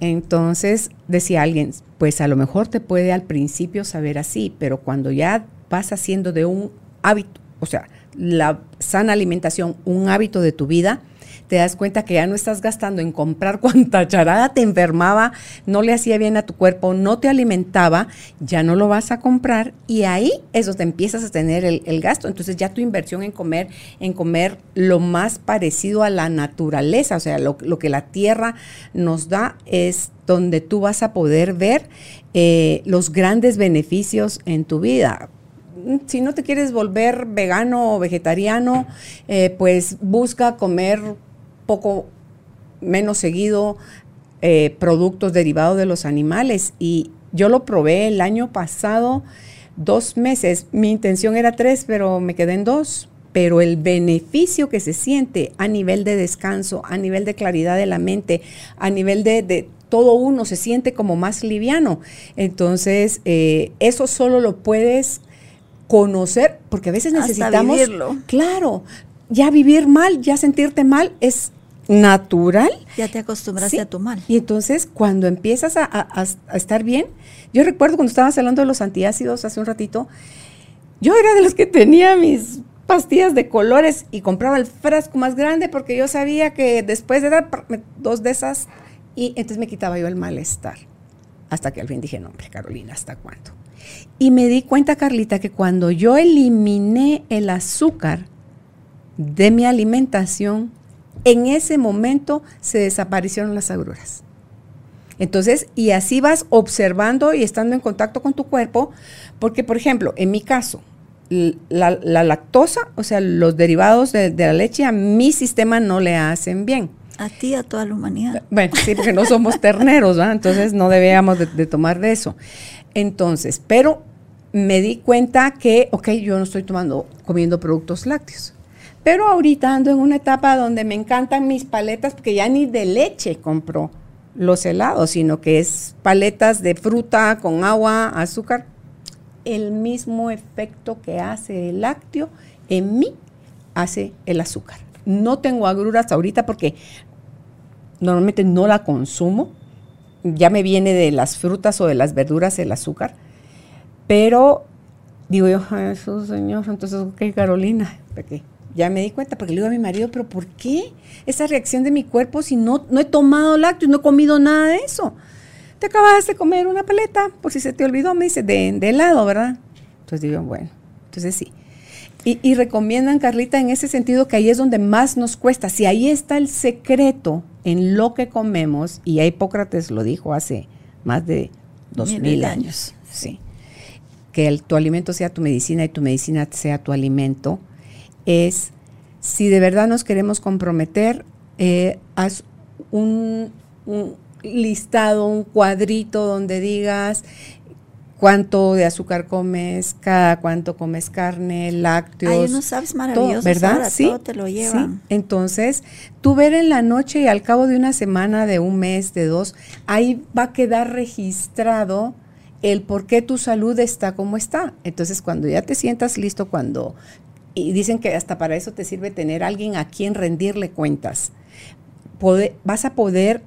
Entonces, decía alguien, pues a lo mejor te puede al principio saber así, pero cuando ya vas haciendo de un hábito, o sea, la sana alimentación un hábito de tu vida, te das cuenta que ya no estás gastando en comprar [laughs] cuanta charada te enfermaba, no le hacía bien a tu cuerpo, no te alimentaba, ya no lo vas a comprar y ahí eso te empiezas a tener el, gasto. Entonces ya tu inversión en comer, en comer lo más parecido a la naturaleza, o sea, lo, que la tierra nos da es donde tú vas a poder ver eh, los grandes beneficios en tu vida si no te quieres volver vegano o vegetariano, eh, pues busca comer poco menos seguido eh, productos derivados de los animales y yo lo probé el año pasado dos meses. Mi intención era tres, pero me quedé en dos. Pero el beneficio que se siente a nivel de descanso, a nivel de claridad de la mente, a nivel de, todo uno se siente como más liviano. Entonces, eh, eso solo lo puedes conocer, porque a veces necesitamos... Claro, ya vivir mal, ya sentirte mal es natural. Ya te acostumbraste a tu mal. Y entonces cuando empiezas a, estar bien, yo recuerdo cuando estabas hablando de los antiácidos hace un ratito, yo era de los que tenía mis pastillas de colores y compraba el frasco más grande porque yo sabía que después de dar dos de esas y entonces me quitaba yo el malestar. Hasta que al fin dije, no, hombre, Carolina, ¿hasta cuándo? Y me di cuenta, Carlita, que cuando yo eliminé el azúcar de mi alimentación, en ese momento se desaparecieron las agruras. Entonces, y así vas observando y estando en contacto con tu cuerpo, porque, por ejemplo, en mi caso, la, lactosa, o sea, los derivados de, la leche, a mi sistema no le hacen bien. A ti, a toda la humanidad. Bueno, sí, porque no somos [laughs] terneros, ¿verdad? Entonces no debíamos de, tomar de eso. Entonces, pero me di cuenta que, ok, yo no estoy tomando, comiendo productos lácteos. Pero ahorita ando en una etapa donde me encantan mis paletas porque ya ni de leche compro los helados, sino que es paletas de fruta con agua, azúcar, el mismo efecto que hace el lácteo en mí hace el azúcar. No tengo agruras ahorita porque normalmente no la consumo, ya me viene de las frutas o de las verduras el azúcar, pero digo yo, Jesús Señor, entonces, ok, Carolina, porque ya me di cuenta, porque le digo a mi marido, pero ¿por qué esa reacción de mi cuerpo si no, no he tomado lácteos, no he comido nada de eso? Te acabas de comer una paleta, por si se te olvidó, me dice, de, de helado, ¿verdad? Entonces digo, bueno, entonces sí. Y, y, recomiendan, Carlita, en ese sentido que ahí es donde más nos cuesta. Si ahí está el secreto en lo que comemos, y Hipócrates lo dijo hace más de dos mil, años, sí, que el, tu alimento sea tu medicina y tu medicina sea tu alimento, es si de verdad nos queremos comprometer, eh, haz un, un listado, un cuadrito donde digas cuánto de azúcar comes, cada cuánto comes carne, lácteos. Hay unos sabes maravillosos, ¿verdad? sí, todo te lo llevan. Entonces, tú ver en la noche y al cabo de una semana, de un mes, de dos, ahí va a quedar registrado el por qué tu salud está como está. Entonces, cuando ya te sientas listo, cuando y dicen que hasta para eso te sirve tener alguien a quien rendirle cuentas. vas a poder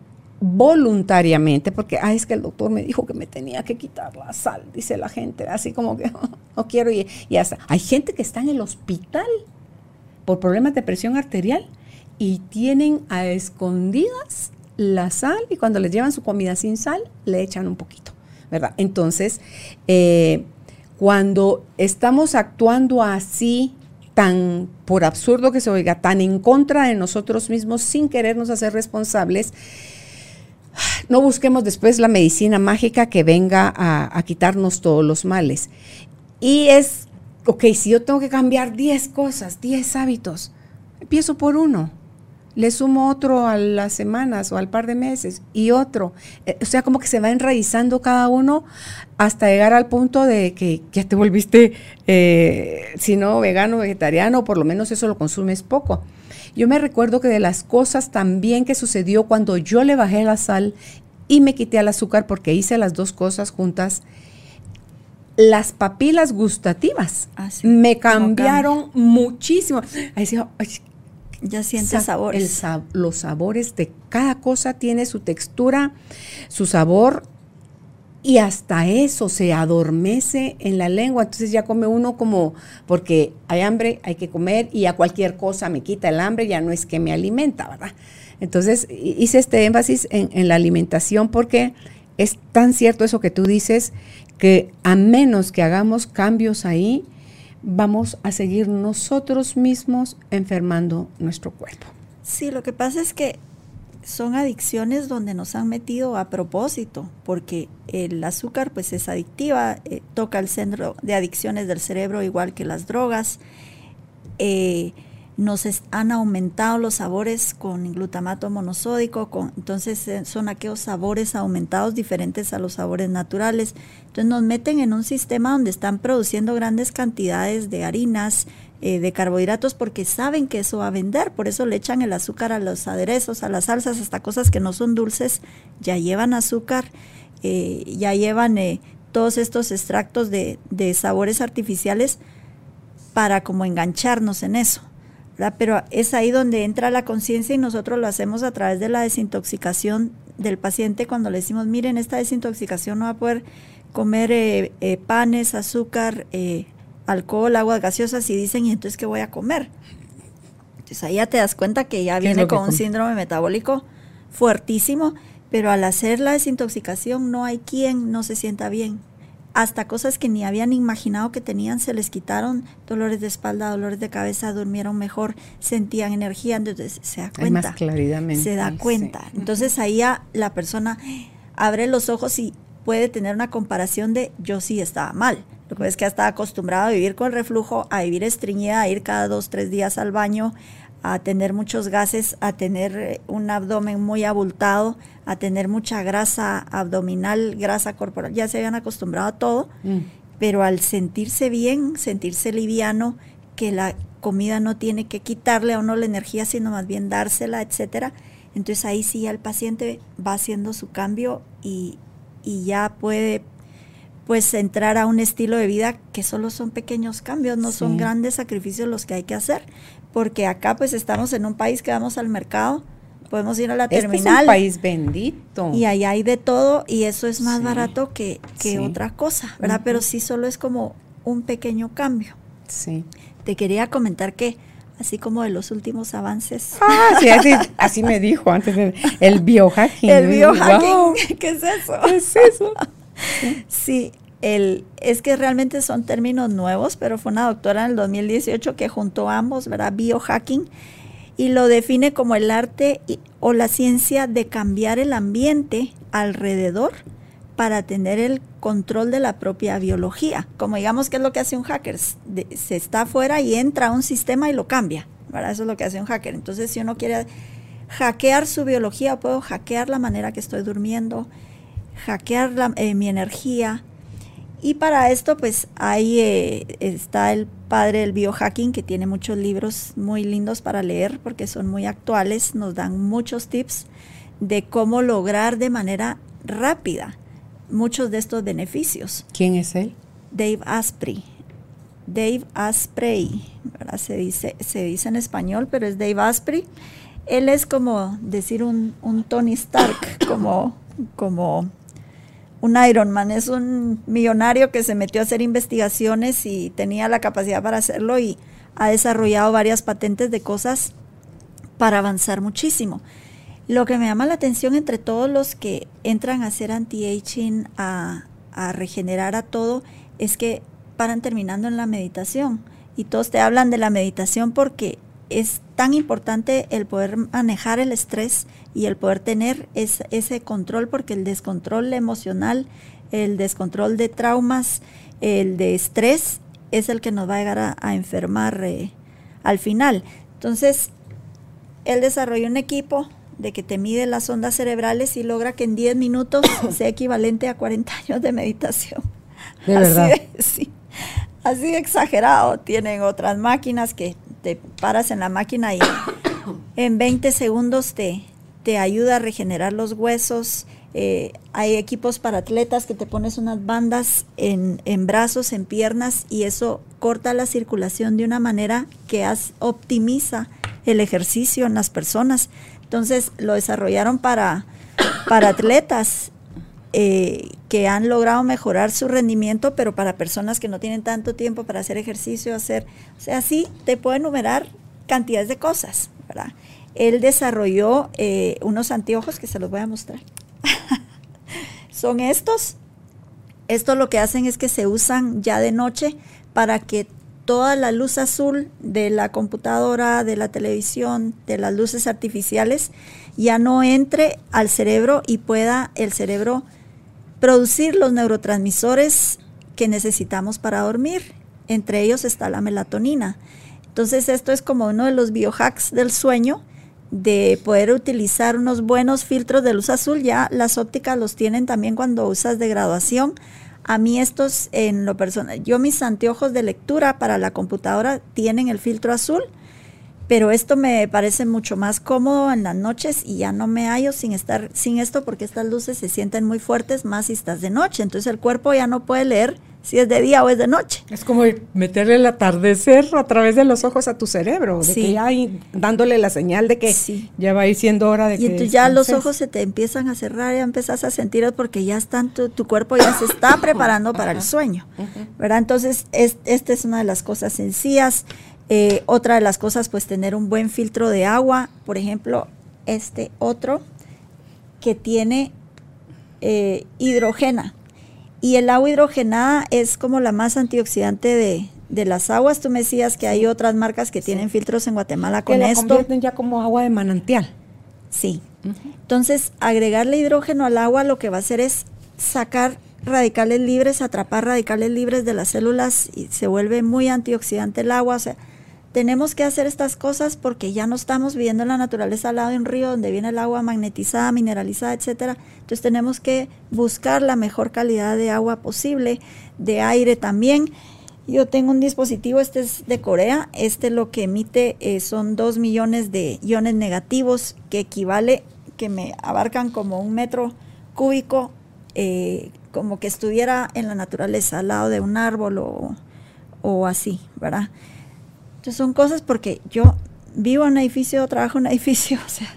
voluntariamente, porque, ay, es que el doctor me dijo que me tenía que quitar la sal, dice la gente, así como que no quiero y, y hasta. Hay gente que está en el hospital por problemas de presión arterial y tienen a escondidas la sal y cuando les llevan su comida sin sal, le echan un poquito, ¿verdad? Entonces, eh, cuando estamos actuando así, tan, por absurdo que se oiga, tan en contra de nosotros mismos sin querernos hacer responsables, no busquemos después la medicina mágica que venga a, quitarnos todos los males. Y es, ok, si yo tengo que cambiar 10 cosas, 10 hábitos, empiezo por uno, le sumo otro a las semanas o al par de meses y otro. Eh, o sea, como que se va enraizando cada uno hasta llegar al punto de que ya te volviste, eh, si no vegano, vegetariano, por lo menos eso lo consumes poco. Yo me recuerdo que de las cosas también que sucedió cuando yo le bajé la sal y me quité el azúcar porque hice las dos cosas juntas, las papilas gustativas ah, me cambiaron muchísimo. Ahí decía, ya sientes sabores. los sabores de cada cosa tiene su textura, su sabor y hasta eso se adormece en la lengua. Entonces ya come uno como, porque hay hambre, hay que comer y a cualquier cosa me quita el hambre, ya no es que me alimenta, ¿verdad? Entonces hice este énfasis en, en la alimentación porque es tan cierto eso que tú dices, que a menos que hagamos cambios ahí, vamos a seguir nosotros mismos enfermando nuestro cuerpo. Sí, lo que pasa es que son adicciones donde nos han metido a propósito, porque el azúcar pues es adictiva, eh, toca el centro de adicciones del cerebro igual que las drogas. Eh, nos han aumentado los sabores con glutamato monosódico, entonces eh, son aquellos sabores aumentados diferentes a los sabores naturales. Entonces nos meten en un sistema donde están produciendo grandes cantidades de harinas, eh, de carbohidratos, porque saben que eso va a vender, por eso le echan el azúcar a los aderezos, a las salsas, hasta cosas que no son dulces, ya llevan azúcar, eh, ya llevan todos estos extractos de sabores artificiales para como engancharnos en eso. Pero es ahí donde entra la conciencia y nosotros lo hacemos a través de la desintoxicación del paciente cuando le decimos, miren, esta desintoxicación no va a poder comer eh, eh, panes, azúcar, eh, alcohol, aguas gaseosas y dicen, ¿y entonces qué voy a comer? Entonces ahí ya te das cuenta que ya viene con un síndrome metabólico fuertísimo, pero al hacer la desintoxicación no hay quien no se sienta bien hasta cosas que ni habían imaginado que tenían se les quitaron, dolores de espalda, dolores de cabeza, durmieron mejor, sentían energía, entonces se da cuenta. más claridad Se da cuenta. Entonces ahí ya la persona abre los ojos y puede tener una comparación de yo sí estaba mal. Lo que es que estaba acostumbrado a vivir con reflujo, a vivir estreñida, a ir cada dos, tres días al baño, a tener muchos gases, a tener eh, un abdomen muy abultado, a tener mucha grasa abdominal, grasa corporal. Ya se habían acostumbrado a todo, mm. pero al sentirse bien, sentirse liviano, que la comida no tiene que quitarle a uno la energía, sino más bien dársela, etcétera, Entonces ahí sí ya el paciente va haciendo su cambio y, y ya puede pues entrar a un estilo de vida que solo son pequeños cambios, no son grandes sacrificios los que hay que hacer, porque acá pues estamos en un país que vamos al mercado, podemos ir a la terminal. Este es un país bendito. Y allá hay de todo y eso es más barato que, que otra cosa, ¿verdad? Pero sí solo es como un pequeño cambio. Sí. Te quería comentar que así como de los últimos avances. Ah, sí, así, [laughs] me dijo antes, el biohacking. El biohacking, [laughs] ¿qué es eso? ¿Qué es eso? [laughs] Sí, es que realmente son términos nuevos, pero fue una doctora en el 2018 que juntó ambos, ¿verdad? Biohacking, y lo define como el arte o la ciencia de cambiar el ambiente alrededor para tener el control de la propia biología. Como digamos que es lo que hace un hacker, se está afuera y entra a un sistema y lo cambia, ¿verdad? Eso es lo que hace un hacker. Entonces, si uno quiere hackear su biología, puedo hackear la manera que estoy durmiendo, hackear eh, mi energía. Y para esto, pues ahí eh, está el padre del biohacking, que tiene muchos libros muy lindos para leer, porque son muy actuales, nos dan muchos tips de cómo lograr de manera rápida muchos de estos beneficios. ¿Quién es él? Dave Asprey. Dave Asprey, Se dice, se dice en español, pero es Dave Asprey. Él es como decir un, un Tony Stark, como, como un Ironman, es un millonario que se metió a hacer investigaciones y tenía la capacidad para hacerlo y ha desarrollado varias patentes de cosas para avanzar muchísimo. Lo que me llama la atención entre todos los que entran a hacer anti-aging, a, a regenerar a todo, es que paran terminando en la meditación. Y todos te hablan de la meditación porque es tan importante el poder manejar el estrés y el poder tener ese control, porque el descontrol emocional, el descontrol de traumas, el de estrés, es el que nos va a llegar a, enfermar eh, al final. Entonces, él desarrolló un equipo de que te mide las ondas cerebrales y logra que en 10 minutos [coughs] sea equivalente a 40 años de meditación. De verdad. sí, así exagerado. Tienen otras máquinas que te paras en la máquina y [coughs] en 20 segundos te, te ayuda a regenerar los huesos. Eh, hay equipos para atletas que te pones unas bandas en, brazos, en piernas y eso corta la circulación de una manera que optimiza el ejercicio en las personas. Entonces lo desarrollaron para, para [coughs] atletas eh, que han logrado mejorar su rendimiento, pero para personas que no tienen tanto tiempo para hacer ejercicio, hacer, o sea, sí, te puede enumerar cantidades de cosas, ¿verdad? Él desarrolló eh, unos anteojos que se los voy a mostrar. [laughs] Son estos. Estos lo que hacen es que se usan ya de noche para que toda la luz azul de la computadora, de la televisión, de las luces artificiales, ya no entre al cerebro y pueda el cerebro producir los neurotransmisores que necesitamos para dormir. Entre ellos está la melatonina. Entonces esto es como uno de los biohacks del sueño, de poder utilizar unos buenos filtros de luz azul. Ya las ópticas los tienen también cuando usas de graduación. A mí estos en lo personal, yo mis anteojos de lectura para la computadora tienen el filtro azul pero esto me parece mucho más cómodo en las noches y ya no me hallo sin estar sin esto porque estas luces se sienten muy fuertes más si estás de noche, entonces el cuerpo ya no puede leer si es de día o es de noche. Es como meterle el atardecer a través de los ojos a tu cerebro, de que ya dándole la señal de que ya va a ir siendo hora de y que. Y entonces ya los ojos se te empiezan a cerrar, ya empezás a sentir porque ya están, tu, tu cuerpo ya se está [coughs] preparando para el sueño, ¿verdad? Entonces, esta es una de las cosas sencillas. Eh, otra de las cosas, pues tener un buen filtro de agua, por ejemplo, este otro que tiene eh, hidrogena. Y el agua hidrogenada es como la más antioxidante de, las aguas. Tú me decías que hay otras marcas que tienen filtros en Guatemala con que la esto. convierten ya como agua de manantial. Sí. Entonces, agregarle hidrógeno al agua lo que va a hacer es sacar radicales libres, atrapar radicales libres de las células y se vuelve muy antioxidante el agua. O sea, tenemos que hacer estas cosas porque ya no estamos viviendo en la naturaleza al lado de un río donde viene el agua magnetizada, mineralizada, etcétera. Entonces tenemos que buscar la mejor calidad de agua posible, de aire también. Yo tengo un dispositivo, este es de Corea, este lo que emite eh, son 2 millones de iones negativos, que equivale, que me abarcan como un metro cúbico, eh, como que estuviera en la naturaleza, al lado de un árbol o, o así, ¿verdad? Entonces son cosas porque yo vivo en un edificio, trabajo en un [laughs] edificio, o sea,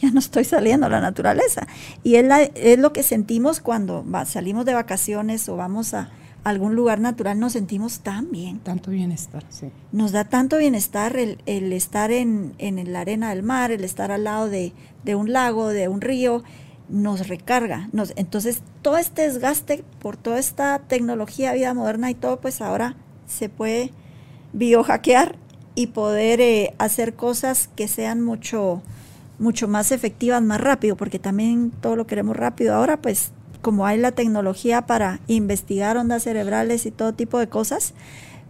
ya no estoy saliendo a la naturaleza. Y es, es lo que sentimos cuando salimos de vacaciones o vamos a algún lugar natural, nos sentimos tan bien. Tanto bienestar, sí. Nos da tanto bienestar el, estar en, en, la arena del mar, el estar al lado de, de un lago, de un río, nos recarga. Nos, entonces, todo este desgaste por toda esta tecnología, vida moderna y todo, pues ahora se puede biohackear y poder eh, hacer cosas que sean mucho mucho más efectivas más rápido, porque también todo lo queremos rápido. Ahora, pues, como hay la tecnología para investigar ondas cerebrales y todo tipo de cosas,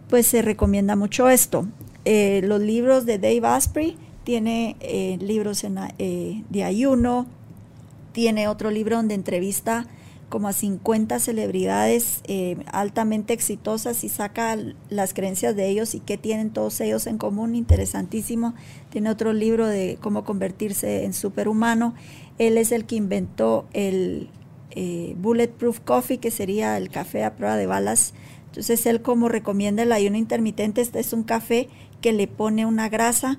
pues se recomienda mucho esto. Eh, los libros de Dave Asprey tiene eh, libros en, de ayuno, tiene otro libro donde entrevista como a 50 celebridades eh, altamente exitosas y saca las creencias de ellos y qué tienen todos ellos en común, interesantísimo. Tiene otro libro de cómo convertirse en superhumano. Él es el que inventó el eh, Bulletproof Coffee, que sería el café a prueba de balas. Entonces él como recomienda el ayuno intermitente, este es un café que le pone una grasa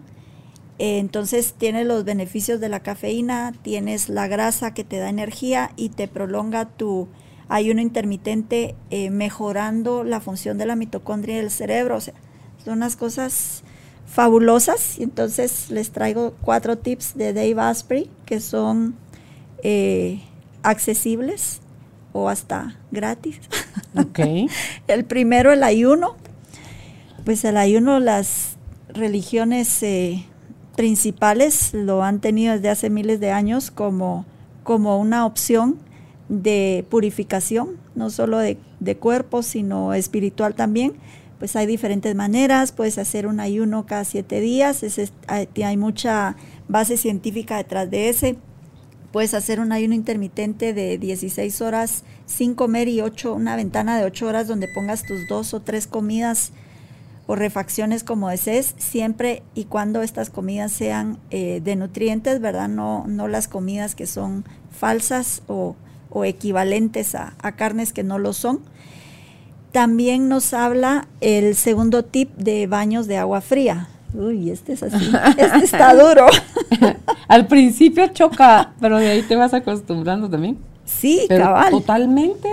entonces tienes los beneficios de la cafeína, tienes la grasa que te da energía y te prolonga tu ayuno intermitente eh, mejorando la función de la mitocondria del cerebro. O sea, son unas cosas fabulosas. Y entonces les traigo cuatro tips de Dave Asprey que son eh, accesibles o hasta gratis. Okay. [laughs] el primero, el ayuno. Pues el ayuno, las religiones principales lo han tenido desde hace miles de años como, como una opción de purificación, no solo de, cuerpo, sino espiritual también. Pues hay diferentes maneras, puedes hacer un ayuno cada siete días, hay, hay mucha base científica detrás de ese. Puedes hacer un ayuno intermitente de 16 horas sin comer y ocho, una ventana de 8 horas donde pongas tus dos o tres comidas o refacciones como desees, siempre y cuando estas comidas sean eh, de nutrientes, ¿verdad? No, no las comidas que son falsas o, equivalentes a, carnes que no lo son. También nos habla el segundo tip de baños de agua fría. Uy, este es así, este está [laughs] duro. Al principio choca, pero de ahí te vas acostumbrando también. Sí, cabal. Totalmente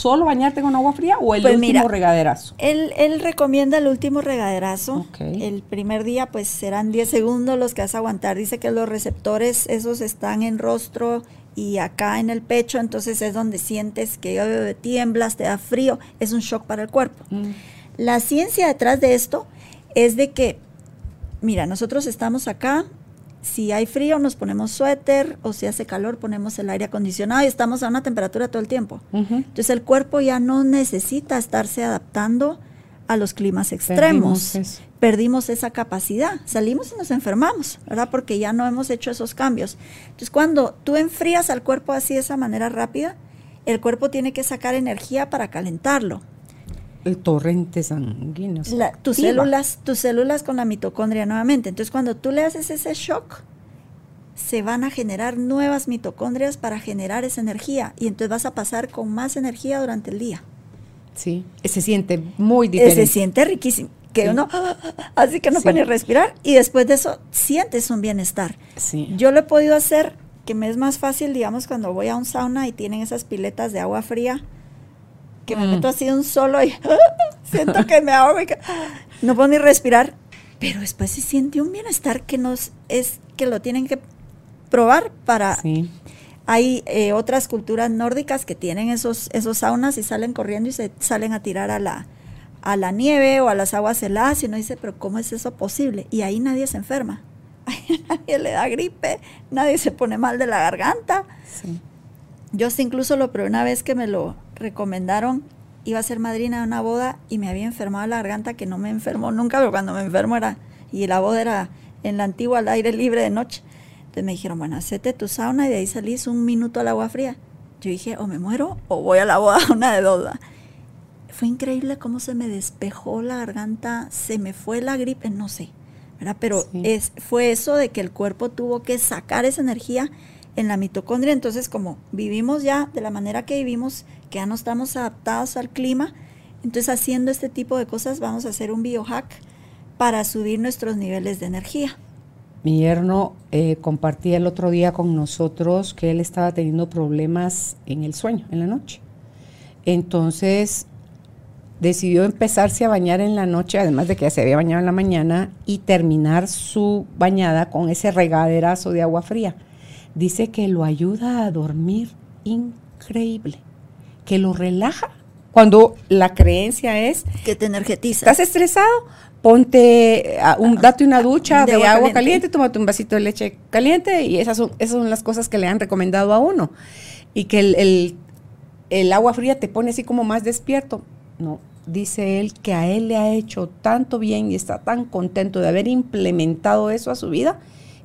solo bañarte con agua fría o el pues último regaderazo? Él, él, recomienda el último regaderazo. El primer día pues serán 10 segundos los que vas a aguantar. Dice que los receptores esos están en rostro y acá en el pecho, entonces es donde sientes que tiemblas, te da frío, es un shock para el cuerpo. Mm. La ciencia detrás de esto es de que, mira, nosotros estamos acá, si hay frío nos ponemos suéter o si hace calor ponemos el aire acondicionado y estamos a una temperatura todo el tiempo. Entonces el cuerpo ya no necesita estarse adaptando a los climas extremos. Perdimos, esa capacidad, salimos y nos enfermamos, ¿verdad? Porque ya no hemos hecho esos cambios. Entonces cuando tú enfrías al cuerpo así de esa manera rápida, el cuerpo tiene que sacar energía para calentarlo el torrente sanguíneo. tus células, tus células con la mitocondria nuevamente. Entonces, cuando tú le haces ese shock, se van a generar nuevas mitocondrias para generar esa energía y entonces vas a pasar con más energía durante el día. Sí, se siente muy diferente. Se siente riquísimo. Que uno, así que no puede respirar y después de eso sientes un bienestar. Sí. Yo lo he podido hacer, que me es más fácil, digamos, cuando voy a un sauna y tienen esas piletas de agua fría que me meto mm. así un solo y [laughs] siento que me ahogo y que no puedo ni respirar. Pero después se siente un bienestar que nos es que lo tienen que probar para. Hay eh, otras culturas nórdicas que tienen esos, esos saunas y salen corriendo y se salen a tirar a la, a la nieve o a las aguas heladas y uno dice, pero ¿cómo es eso posible? Y ahí nadie se enferma. [laughs] Ahí nadie le da gripe, nadie se pone mal de la garganta. Yo incluso lo probé una vez que me lo recomendaron, iba a ser madrina de una boda y me había enfermado la garganta, que no me enfermó nunca, pero cuando me enfermo era, y la boda era en la antigua al aire libre de noche. Entonces me dijeron, bueno, hacete tu sauna y de ahí salís un minuto al agua fría. Yo dije, o me muero o voy a la boda, [laughs] una de dos. fue increíble cómo se me despejó la garganta, se me fue la gripe, no sé, ¿verdad? Pero es, fue eso de que el cuerpo tuvo que sacar esa energía en la mitocondria. Entonces, como vivimos ya de la manera que vivimos, que ya no estamos adaptados al clima, entonces haciendo este tipo de cosas vamos a hacer un biohack para subir nuestros niveles de energía. Mi yerno eh, compartía el otro día con nosotros que él estaba teniendo problemas en el sueño, en la noche. Entonces decidió empezarse a bañar en la noche, además de que ya se había bañado en la mañana, y terminar su bañada con ese regaderazo de agua fría. Dice que lo ayuda a dormir increíble, que lo relaja. Cuando la creencia es que te energetiza. ¿Estás estresado? Ponte, un, date una ducha de, agua, caliente. tómate un vasito de leche caliente y esas son, esas son las cosas que le han recomendado a uno. Y que el, el agua fría te pone así como más despierto. No, dice él que a él le ha hecho tanto bien y está tan contento de haber implementado eso a su vida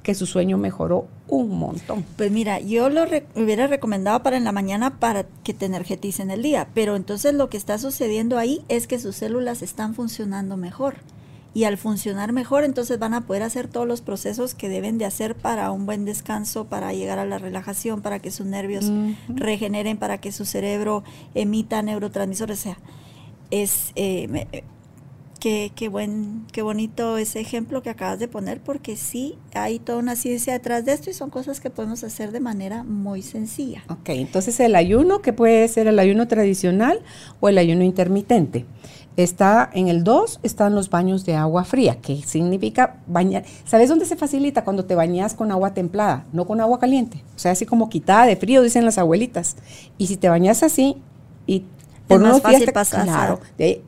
que su sueño mejoró un montón. Pues mira, yo lo hubiera recomendado para en la mañana para que te energeticen el día, pero entonces lo que está sucediendo ahí es que sus células están funcionando mejor. Y al funcionar mejor, entonces van a poder hacer todos los procesos que deben de hacer para un buen descanso, para llegar a la relajación, para que sus nervios regeneren, para que su cerebro emita neurotransmisores. O sea, es eh, Qué, buen, qué bonito ese ejemplo que acabas de poner, porque sí hay toda una ciencia detrás de esto y son cosas que podemos hacer de manera muy sencilla. Ok, entonces el ayuno, que puede ser el ayuno tradicional o el ayuno intermitente. Está en el 2, están los baños de agua fría, que significa bañar. ¿Sabes dónde se facilita? Cuando te bañas con agua templada, no con agua caliente. O sea, así como quitada de frío, dicen las abuelitas. Y si te bañas así y por es más fácil pasar. Claro, de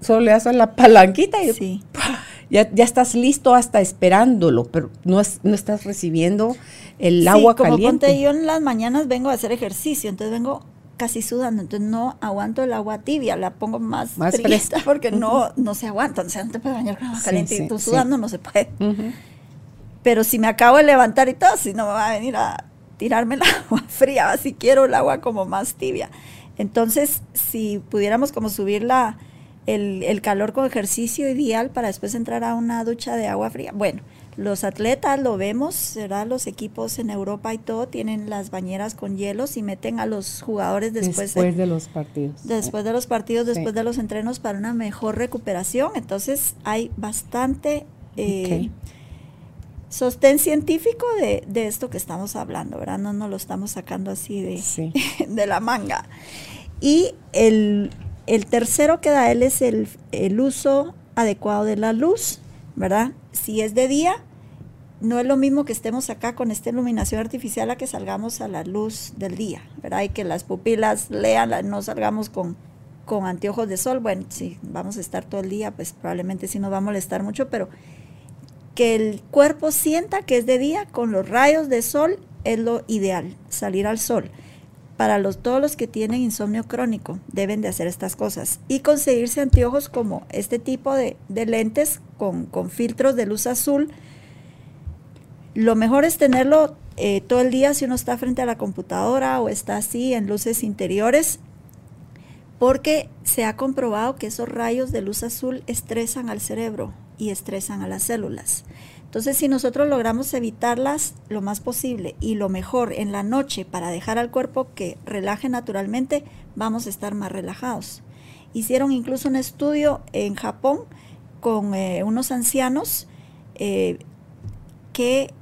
solo le a la palanquita y [laughs] ya, ya, estás listo hasta esperándolo, pero no, es, no estás recibiendo el agua como caliente. yo en las mañanas vengo a hacer ejercicio, entonces vengo casi sudando, entonces no aguanto el agua tibia, la pongo más, más fresca [laughs] porque no, no se aguanta, o sea, no te puedes bañar con agua caliente y tú sudando no se puede. Pero si me acabo de levantar y todo, si no me va a venir a tirarme el [laughs] agua fría, si quiero el agua como más tibia. Entonces, si pudiéramos como subir la, el, calor con ejercicio ideal para después entrar a una ducha de agua fría. Bueno, los atletas lo vemos, será los equipos en Europa y todo tienen las bañeras con hielos y meten a los jugadores después, después de, los partidos. Después de los partidos, después de los entrenos para una mejor recuperación. Entonces hay bastante eh, sostén científico de, de, esto que estamos hablando, ¿verdad? No nos lo estamos sacando así de, [laughs] de la manga. Y el, el tercero que da él es el, uso adecuado de la luz, ¿verdad? Si es de día, no es lo mismo que estemos acá con esta iluminación artificial a que salgamos a la luz del día, ¿verdad? Y que las pupilas lean, no salgamos con, con anteojos de sol. Bueno, si vamos a estar todo el día, pues probablemente sí nos va a molestar mucho, pero que el cuerpo sienta que es de día con los rayos de sol es lo ideal, salir al sol para los, todos los que tienen insomnio crónico deben de hacer estas cosas y conseguirse anteojos como este tipo de, lentes con, filtros de luz azul. Lo mejor es tenerlo eh, todo el día si uno está frente a la computadora o está así en luces interiores, porque se ha comprobado que esos rayos de luz azul estresan al cerebro y estresan a las células. Entonces, si nosotros logramos evitarlas lo más posible y lo mejor en la noche para dejar al cuerpo que relaje naturalmente, vamos a estar más relajados. Hicieron incluso un estudio en Japón con eh, unos ancianos eh, que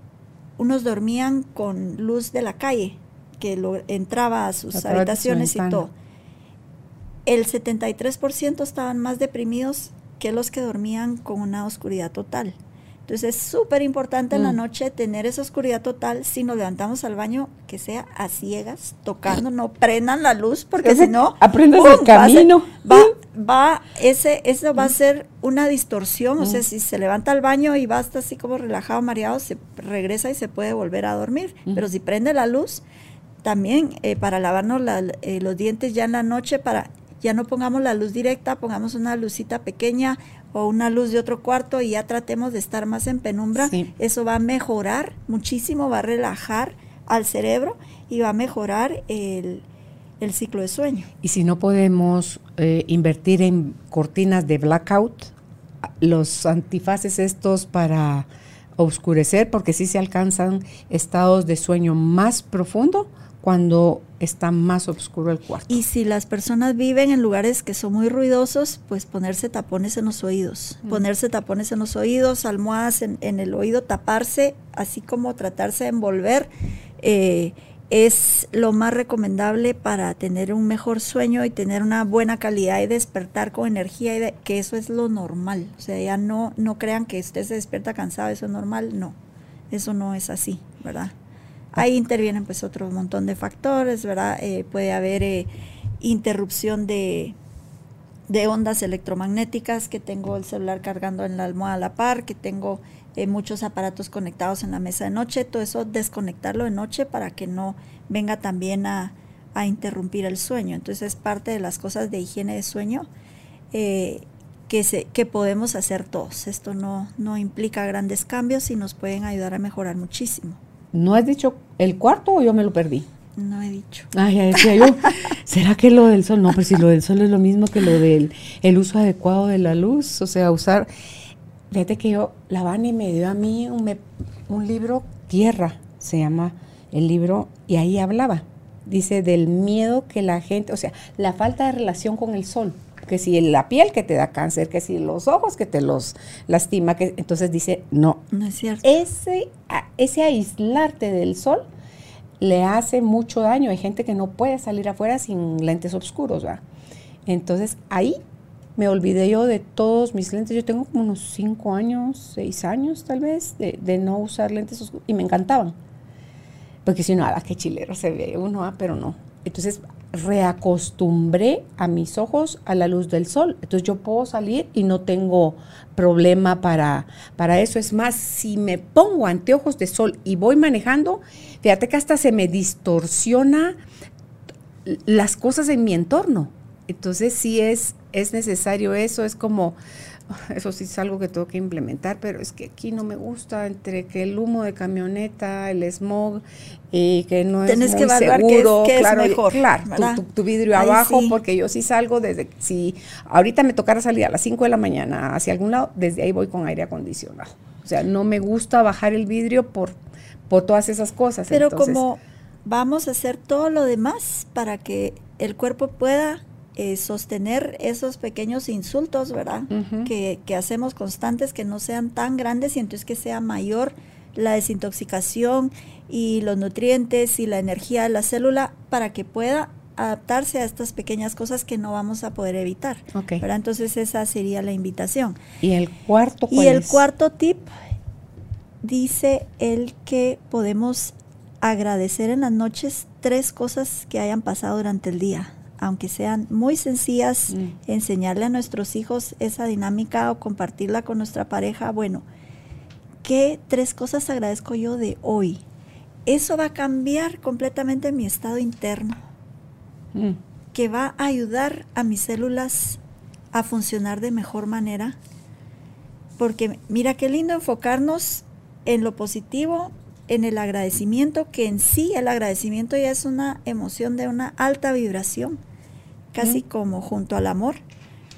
unos dormían con luz de la calle, que entraba a sus habitaciones y todo. El 73% estaban más deprimidos que los que dormían con una oscuridad total. Entonces es súper importante en la mm. noche tener esa oscuridad total. Si nos levantamos al baño, que sea a ciegas, tocando, no prendan la luz, porque si no... Aprendes el camino. Va, va, ese, eso va a ser una distorsión. O sea, mm. si se levanta al baño y va hasta así como relajado, mareado, se regresa y se puede volver a dormir. Mm. Pero si prende la luz, también eh, para lavarnos eh, los dientes ya en la noche, para ya no pongamos la luz directa, pongamos una lucita pequeña o una luz de otro cuarto y ya tratemos de estar más en penumbra, eso va a mejorar muchísimo, va a relajar al cerebro y va a mejorar el, el ciclo de sueño. Y si no podemos eh, invertir en cortinas de blackout, los antifaces estos para oscurecer, porque sí se alcanzan estados de sueño más profundo cuando está más oscuro el cuarto. Y si las personas viven en lugares que son muy ruidosos, pues ponerse tapones en los oídos, mm. ponerse tapones en los oídos, almohadas en, el oído, taparse, así como tratarse de envolver. Eh, es lo más recomendable para tener un mejor sueño y tener una buena calidad y despertar con energía y de, que eso es lo normal. O sea, ya no, no crean que usted se despierta cansado, eso es normal, no, eso no es así, ¿verdad? Ahí intervienen pues otro montón de factores, ¿verdad? Eh, puede haber eh, interrupción de, ondas electromagnéticas, que tengo el celular cargando en la almohada a la par, que tengo eh, muchos aparatos conectados en la mesa de noche, todo eso desconectarlo de noche para que no venga también a, interrumpir el sueño. Entonces es parte de las cosas de higiene de sueño que, se, que podemos hacer todos. Esto no, no implica grandes cambios y nos pueden ayudar a mejorar muchísimo. ¿No has dicho el cuarto o yo me lo perdí? No he dicho. Ay, ya decía yo, [laughs] ¿será que lo del sol? No, pero si lo del sol es lo mismo que lo del el uso adecuado de la luz, o sea, usar... Fíjate que yo, la Vani me dio a mí un, un libro, Tierra, se llama el libro, y ahí hablaba, dice, del miedo que la gente, o sea, la falta de relación con el sol que si la piel que te da cáncer, que si los ojos que te los lastima, que entonces dice, no. No es cierto. Ese, ese aislarte del sol le hace mucho daño. Hay gente que no puede salir afuera sin lentes oscuros, ¿verdad? Entonces ahí me olvidé yo de todos mis lentes. Yo tengo como unos cinco años, seis años tal vez, de, no usar lentes oscuros. Y me encantaban. Porque si no, ah, qué chilero se ve uno, ah, pero no. Entonces reacostumbré a mis ojos a la luz del sol. Entonces yo puedo salir y no tengo problema para, para eso. Es más, si me pongo anteojos de sol y voy manejando, fíjate que hasta se me distorsiona las cosas en mi entorno. Entonces sí es, es necesario eso, es como [laughs] eso sí es algo que tengo que implementar, pero es que aquí no me gusta entre que el humo de camioneta, el smog y que no es muy que seguro, que es, claro, mejor, claro, tu, vidrio abajo, porque yo sí salgo desde, si ahorita me tocara salir a las 5 de la mañana hacia algún lado, desde ahí voy con aire acondicionado. O sea, no me gusta bajar el vidrio por, por todas esas cosas. Pero como vamos a hacer todo lo demás para que el cuerpo pueda eh, sostener esos pequeños insultos, ¿verdad? que, hacemos constantes, que no sean tan grandes y entonces que sea mayor la desintoxicación y los nutrientes y la energía de la célula para que pueda adaptarse a estas pequeñas cosas que no vamos a poder evitar. ¿verdad? Entonces esa sería la invitación. ¿Y el cuarto Y el cuarto tip dice el que podemos agradecer en las noches tres cosas que hayan pasado durante el día aunque sean muy sencillas, mm. enseñarle a nuestros hijos esa dinámica o compartirla con nuestra pareja, bueno, ¿qué tres cosas agradezco yo de hoy? Eso va a cambiar completamente mi estado interno, mm. que va a ayudar a mis células a funcionar de mejor manera. Porque mira qué lindo enfocarnos en lo positivo, en el agradecimiento, que en sí el agradecimiento ya es una emoción de una alta vibración casi como junto al amor.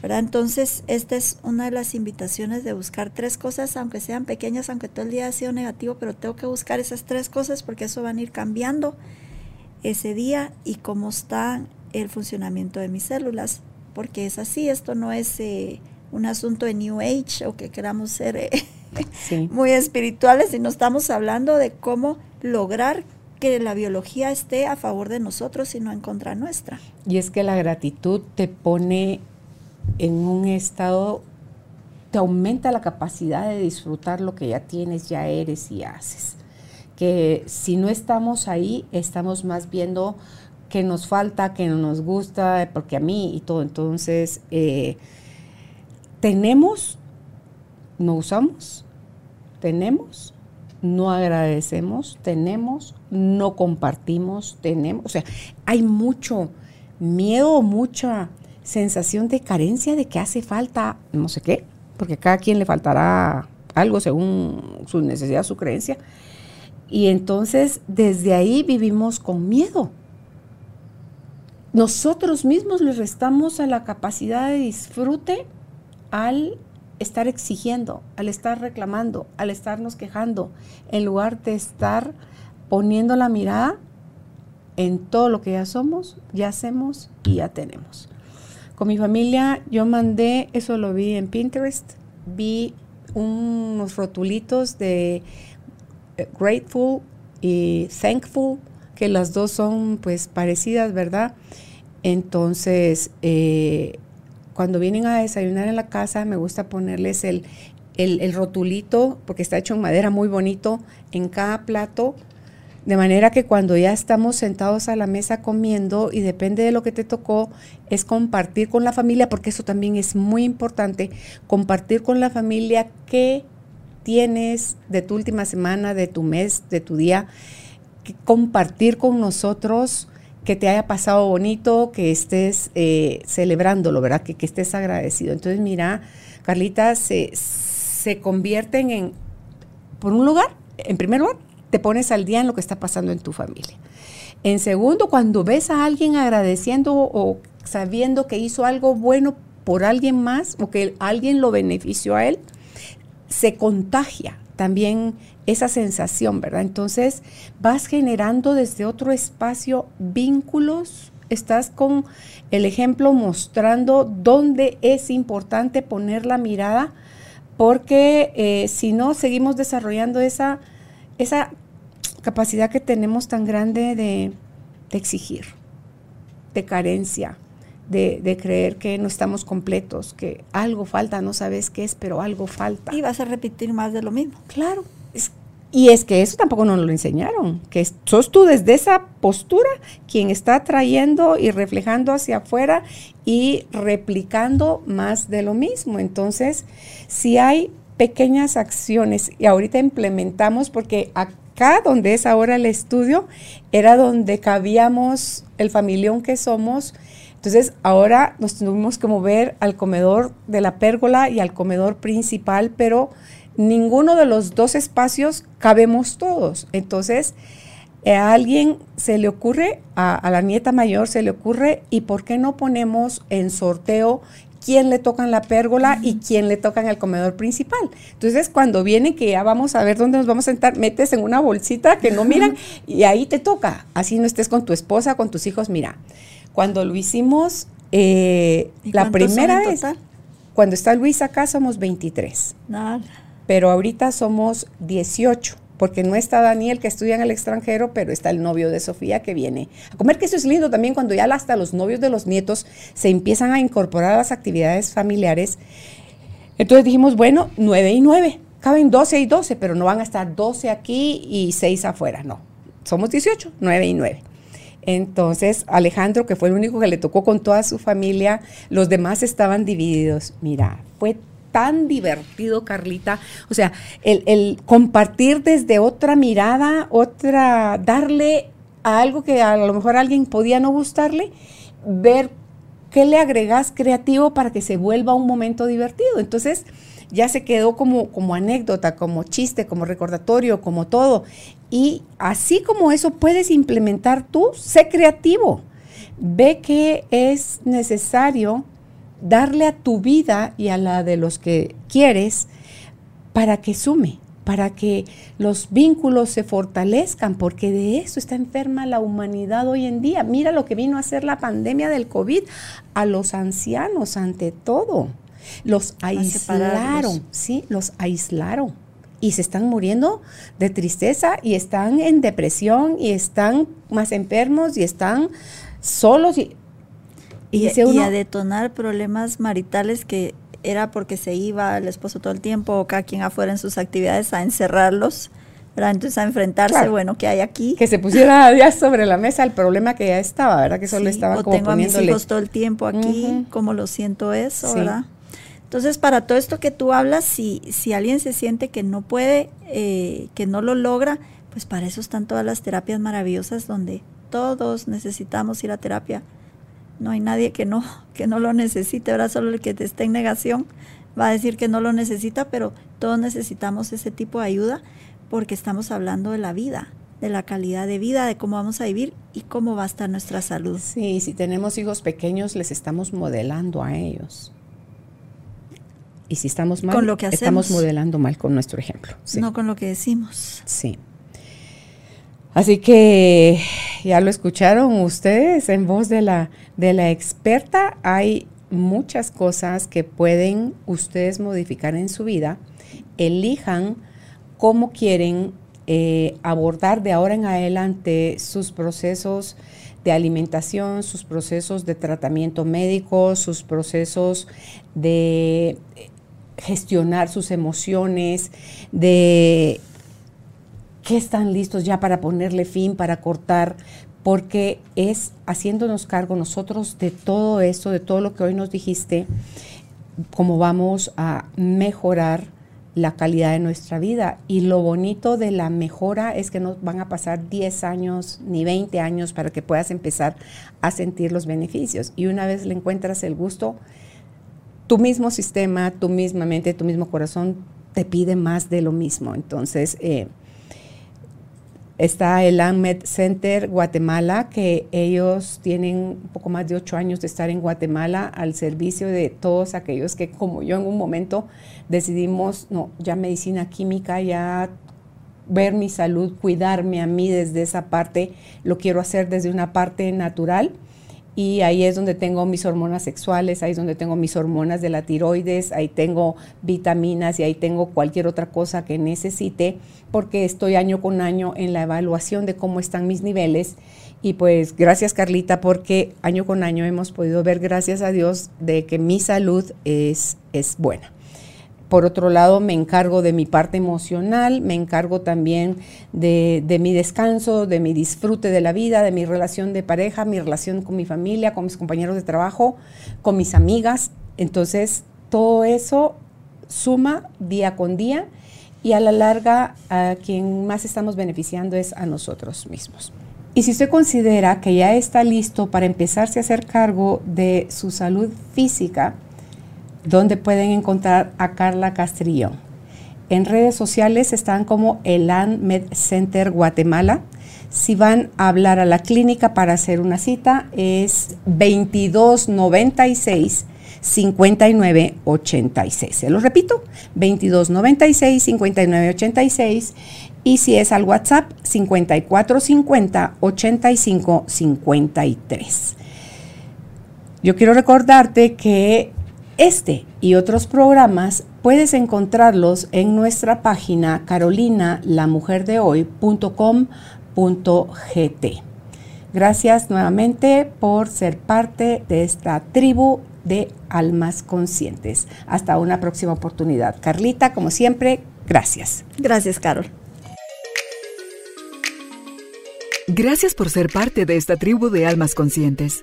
¿verdad? Entonces, esta es una de las invitaciones de buscar tres cosas, aunque sean pequeñas, aunque todo el día ha sido negativo, pero tengo que buscar esas tres cosas porque eso van a ir cambiando ese día y cómo está el funcionamiento de mis células, porque es así, esto no es eh, un asunto de New Age o que queramos ser eh, [laughs] muy espirituales, sino estamos hablando de cómo lograr que la biología esté a favor de nosotros y no en contra nuestra. Y es que la gratitud te pone en un estado, te aumenta la capacidad de disfrutar lo que ya tienes, ya eres y haces. Que si no estamos ahí, estamos más viendo que nos falta, que no nos gusta, porque a mí y todo. Entonces, eh, tenemos, no usamos, tenemos, no agradecemos, tenemos, no compartimos, tenemos, o sea, hay mucho miedo, mucha sensación de carencia de que hace falta no sé qué, porque a cada quien le faltará algo según su necesidad, su creencia. Y entonces desde ahí vivimos con miedo. nosotros mismos le restamos a la capacidad de disfrute al estar exigiendo, al estar reclamando, al estarnos quejando, en lugar de estar poniendo la mirada en todo lo que ya somos, ya hacemos y ya tenemos. Con mi familia yo mandé, eso lo vi en Pinterest, vi unos rotulitos de eh, grateful y thankful, que las dos son pues parecidas, ¿verdad? Entonces, eh, cuando vienen a desayunar en la casa, me gusta ponerles el, el, rotulito, porque está hecho en madera muy bonito, en cada plato, de manera que cuando ya estamos sentados a la mesa comiendo y depende de lo que te tocó, es compartir con la familia, porque eso también es muy importante, compartir con la familia qué tienes de tu última semana, de tu mes, de tu día, compartir con nosotros que te haya pasado bonito, que estés eh, celebrándolo, ¿verdad? Que, que, estés agradecido. Entonces, mira, Carlita, se, se convierten en, por un lugar, en primer lugar, te pones al día en lo que está pasando en tu familia. En segundo, cuando ves a alguien agradeciendo o sabiendo que hizo algo bueno por alguien más o que alguien lo benefició a él, se contagia también esa sensación, ¿verdad? Entonces vas generando desde otro espacio vínculos, estás con el ejemplo mostrando dónde es importante poner la mirada, porque eh, si no, seguimos desarrollando esa, esa capacidad que tenemos tan grande de, de exigir, de carencia, de, de, creer que no estamos completos, que algo falta, no sabes qué es, pero algo falta. Y vas a repetir más de lo mismo. Claro, y es que eso tampoco nos lo enseñaron, que sos tú desde esa postura quien está trayendo y reflejando hacia afuera y replicando más de lo mismo. Entonces, si hay pequeñas acciones y ahorita implementamos porque acá donde es ahora el estudio era donde cabíamos el familión que somos. Entonces ahora nos tuvimos que mover al comedor de la pérgola y al comedor principal, pero ninguno de los dos espacios cabemos todos. Entonces, a alguien se le ocurre, a, la nieta mayor se le ocurre, ¿y por qué no ponemos en sorteo quién le toca en la pérgola y quién le toca en el comedor principal. Entonces, cuando viene que ya vamos a ver dónde nos vamos a sentar, metes en una bolsita que no miran [laughs] y ahí te toca. Así no estés con tu esposa, con tus hijos. Mira, cuando lo hicimos eh, la primera vez, cuando está Luis acá somos 23. Nada pero ahorita somos 18 porque no está Daniel que estudia en el extranjero, pero está el novio de Sofía que viene a comer, que eso es lindo también cuando ya hasta los novios de los nietos se empiezan a incorporar a las actividades familiares. Entonces dijimos, bueno, 9 y 9, caben 12 y 12, pero no van a estar 12 aquí y 6 afuera, no. Somos 18, 9 y 9. Entonces, Alejandro, que fue el único que le tocó con toda su familia, los demás estaban divididos. Mira, fue tan divertido, Carlita. O sea, el, compartir desde otra mirada, otra, darle a algo que a lo mejor a alguien podía no gustarle, ver qué le agregas creativo para que se vuelva un momento divertido. Entonces, ya se quedó como, como anécdota, como chiste, como recordatorio, como todo. Y así como eso puedes implementar tú, sé creativo. Ve que es necesario darle a tu vida y a la de los que quieres para que sume, para que los vínculos se fortalezcan, porque de eso está enferma la humanidad hoy en día. Mira lo que vino a hacer la pandemia del COVID a los ancianos ante todo. Los aislaron, sí, los aislaron. Y se están muriendo de tristeza y están en depresión y están más enfermos y están solos. Y y, a detonar problemas maritales que era porque se iba el esposo todo el tiempo o cada quien afuera en sus actividades a encerrarlos. ¿verdad? Entonces a enfrentarse, bueno, ¿qué hay aquí? Que se pusiera [laughs] ya sobre la mesa el problema que ya estaba, ¿verdad? Que solo estaba o tengo a mis hijos todo el tiempo aquí, como lo siento eso, ¿verdad? Entonces, para todo esto que tú hablas, si, si alguien se siente que no puede, eh, que no lo logra, pues para eso están todas las terapias maravillosas donde todos necesitamos ir a terapia no hay nadie que no, que no lo necesite, ahora solo el que te esté en negación va a decir que no lo necesita, pero todos necesitamos ese tipo de ayuda porque estamos hablando de la vida de la calidad de vida, de cómo vamos a vivir y cómo va a estar nuestra salud. Sí, si tenemos hijos pequeños, les estamos modelando a ellos. Y si estamos mal, Con lo que estamos modelando mal con nuestro ejemplo. Sí. No con lo que decimos. Sí. Así que ya lo escucharon ustedes en voz de la, de la experta. Hay muchas cosas que pueden ustedes modificar en su vida. Elijan cómo quieren eh, abordar de ahora en adelante sus procesos de alimentación, sus procesos de tratamiento médico, sus procesos de gestionar sus emociones, de qué están listos ya para ponerle fin, para cortar, porque es haciéndonos cargo nosotros de todo esto, de todo lo que hoy nos dijiste, cómo vamos a mejorar la calidad de nuestra vida. Y lo bonito de la mejora es que no van a pasar 10 años ni 20 años para que puedas empezar a sentir los beneficios. Y una vez le encuentras el gusto, tu mismo sistema, tu misma mente, tu mismo corazón te pide más de lo mismo. Entonces, eh, está el AMED Center Guatemala, que ellos tienen un poco más de ocho años de estar en Guatemala al servicio de todos aquellos que, como yo en un momento, decidimos, no, ya medicina química, ya ver mi salud, cuidarme a mí desde esa parte, lo quiero hacer desde una parte natural y ahí es donde tengo mis hormonas sexuales, ahí es donde tengo mis hormonas de la tiroides, ahí tengo vitaminas y ahí tengo cualquier otra cosa que necesite, porque estoy año con año en la evaluación de cómo están mis niveles. Y pues gracias Carlita, porque año con año hemos podido ver, gracias a Dios, de que mi salud es, es buena. Por otro lado, me encargo de mi parte emocional, me encargo también de, mi descanso, de mi disfrute de la vida, de mi relación de pareja, mi relación con mi familia, con mis compañeros de trabajo, con mis amigas. Entonces, todo eso suma día con día y a la larga a quien más estamos beneficiando es a nosotros mismos. Y si usted considera que ya está listo para empezarse a hacer cargo de su salud física, donde pueden encontrar a Carla Castrillón. En redes sociales están como Elan Med Center Guatemala. Si van a hablar a la clínica para hacer una cita es 2296 5986. Se lo repito, 2296 5986 y si es al WhatsApp 5450 85 53. Yo quiero recordarte que este y otros programas puedes encontrarlos en nuestra página carolinalamujerdehoy.com.gt. Gracias nuevamente por ser parte de esta tribu de almas conscientes. Hasta una próxima oportunidad. Carlita, como siempre, gracias. Gracias, Carol. Gracias por ser parte de esta tribu de almas conscientes.